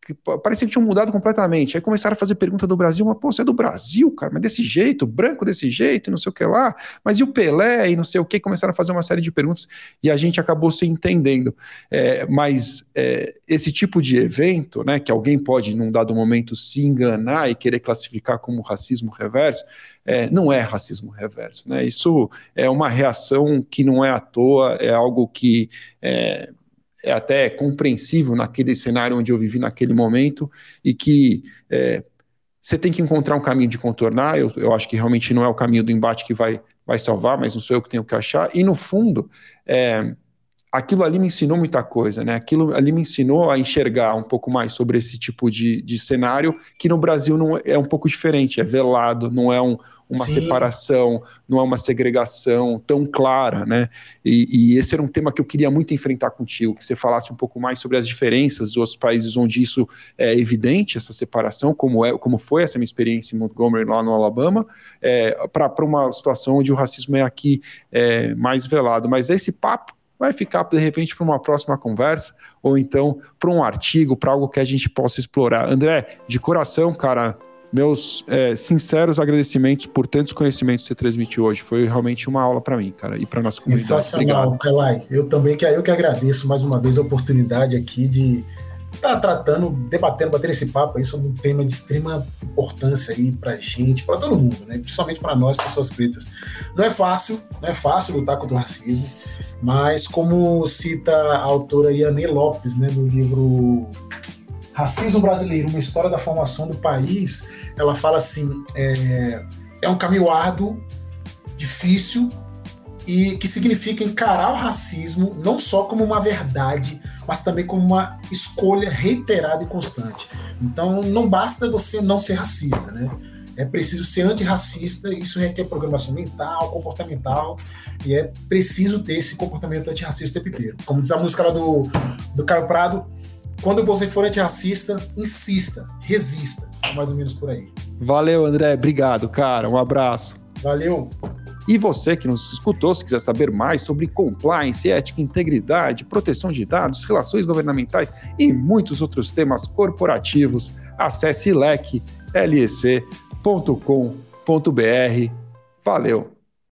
que parecia que tinham mudado completamente. Aí começaram a fazer pergunta do Brasil, mas pô, você é do Brasil, cara, mas desse jeito, branco desse jeito, não sei o que lá, mas e o Pelé e não sei o que, começaram a fazer uma série de perguntas e a gente acabou se entendendo. É, mas é, esse tipo de evento, né, que alguém pode, num dado momento, se enganar e querer classificar como racismo reverso, é, não é racismo reverso. Né? Isso é uma reação que não é à toa, é algo que é, até compreensível naquele cenário onde eu vivi naquele momento e que é, você tem que encontrar um caminho de contornar. Eu, eu acho que realmente não é o caminho do embate que vai, vai salvar, mas não sou eu que tenho que achar. E no fundo, é, aquilo ali me ensinou muita coisa, né? Aquilo ali me ensinou a enxergar um pouco mais sobre esse tipo de, de cenário que no Brasil não é, é um pouco diferente, é velado, não é um, uma Sim. separação, não é uma segregação tão clara, né? E, e, esse era um tema que eu queria muito enfrentar contigo, que você falasse um pouco mais sobre as diferenças dos países onde isso é evidente, essa separação, como, é, como foi essa minha experiência em Montgomery, lá no Alabama, é, para uma situação onde o racismo é aqui é, mais velado. Mas esse papo vai ficar de repente para uma próxima conversa ou então para um artigo, para algo que a gente possa explorar. André, de coração, cara, meus é, sinceros agradecimentos por tantos conhecimentos que você transmitiu hoje. Foi realmente uma aula para mim, cara, e para nossa comunidade. Sensacional, Kelai. Eu também que eu que agradeço mais uma vez a oportunidade aqui de estar tá tratando, debatendo, batendo esse papo aí sobre um tema de extrema importância aí para gente, para todo mundo, né? Principalmente para nós, pessoas pretas. Não é fácil, não é fácil lutar contra o racismo, mas como cita a autora Yanê Lopes, né, no livro Racismo Brasileiro, uma história da formação do país, ela fala assim: é, é um caminho árduo, difícil, e que significa encarar o racismo não só como uma verdade, mas também como uma escolha reiterada e constante. Então, não basta você não ser racista, né? É preciso ser antirracista, isso requer programação mental, comportamental, e é preciso ter esse comportamento antirracista o tempo inteiro. Como diz a música lá do, do Caio Prado, quando você for antirracista, insista, resista. Mais ou menos por aí. Valeu, André. Obrigado, cara. Um abraço. Valeu. E você que nos escutou, se quiser saber mais sobre compliance, ética, integridade, proteção de dados, relações governamentais e muitos outros temas corporativos, acesse lec.lec.com.br. Valeu!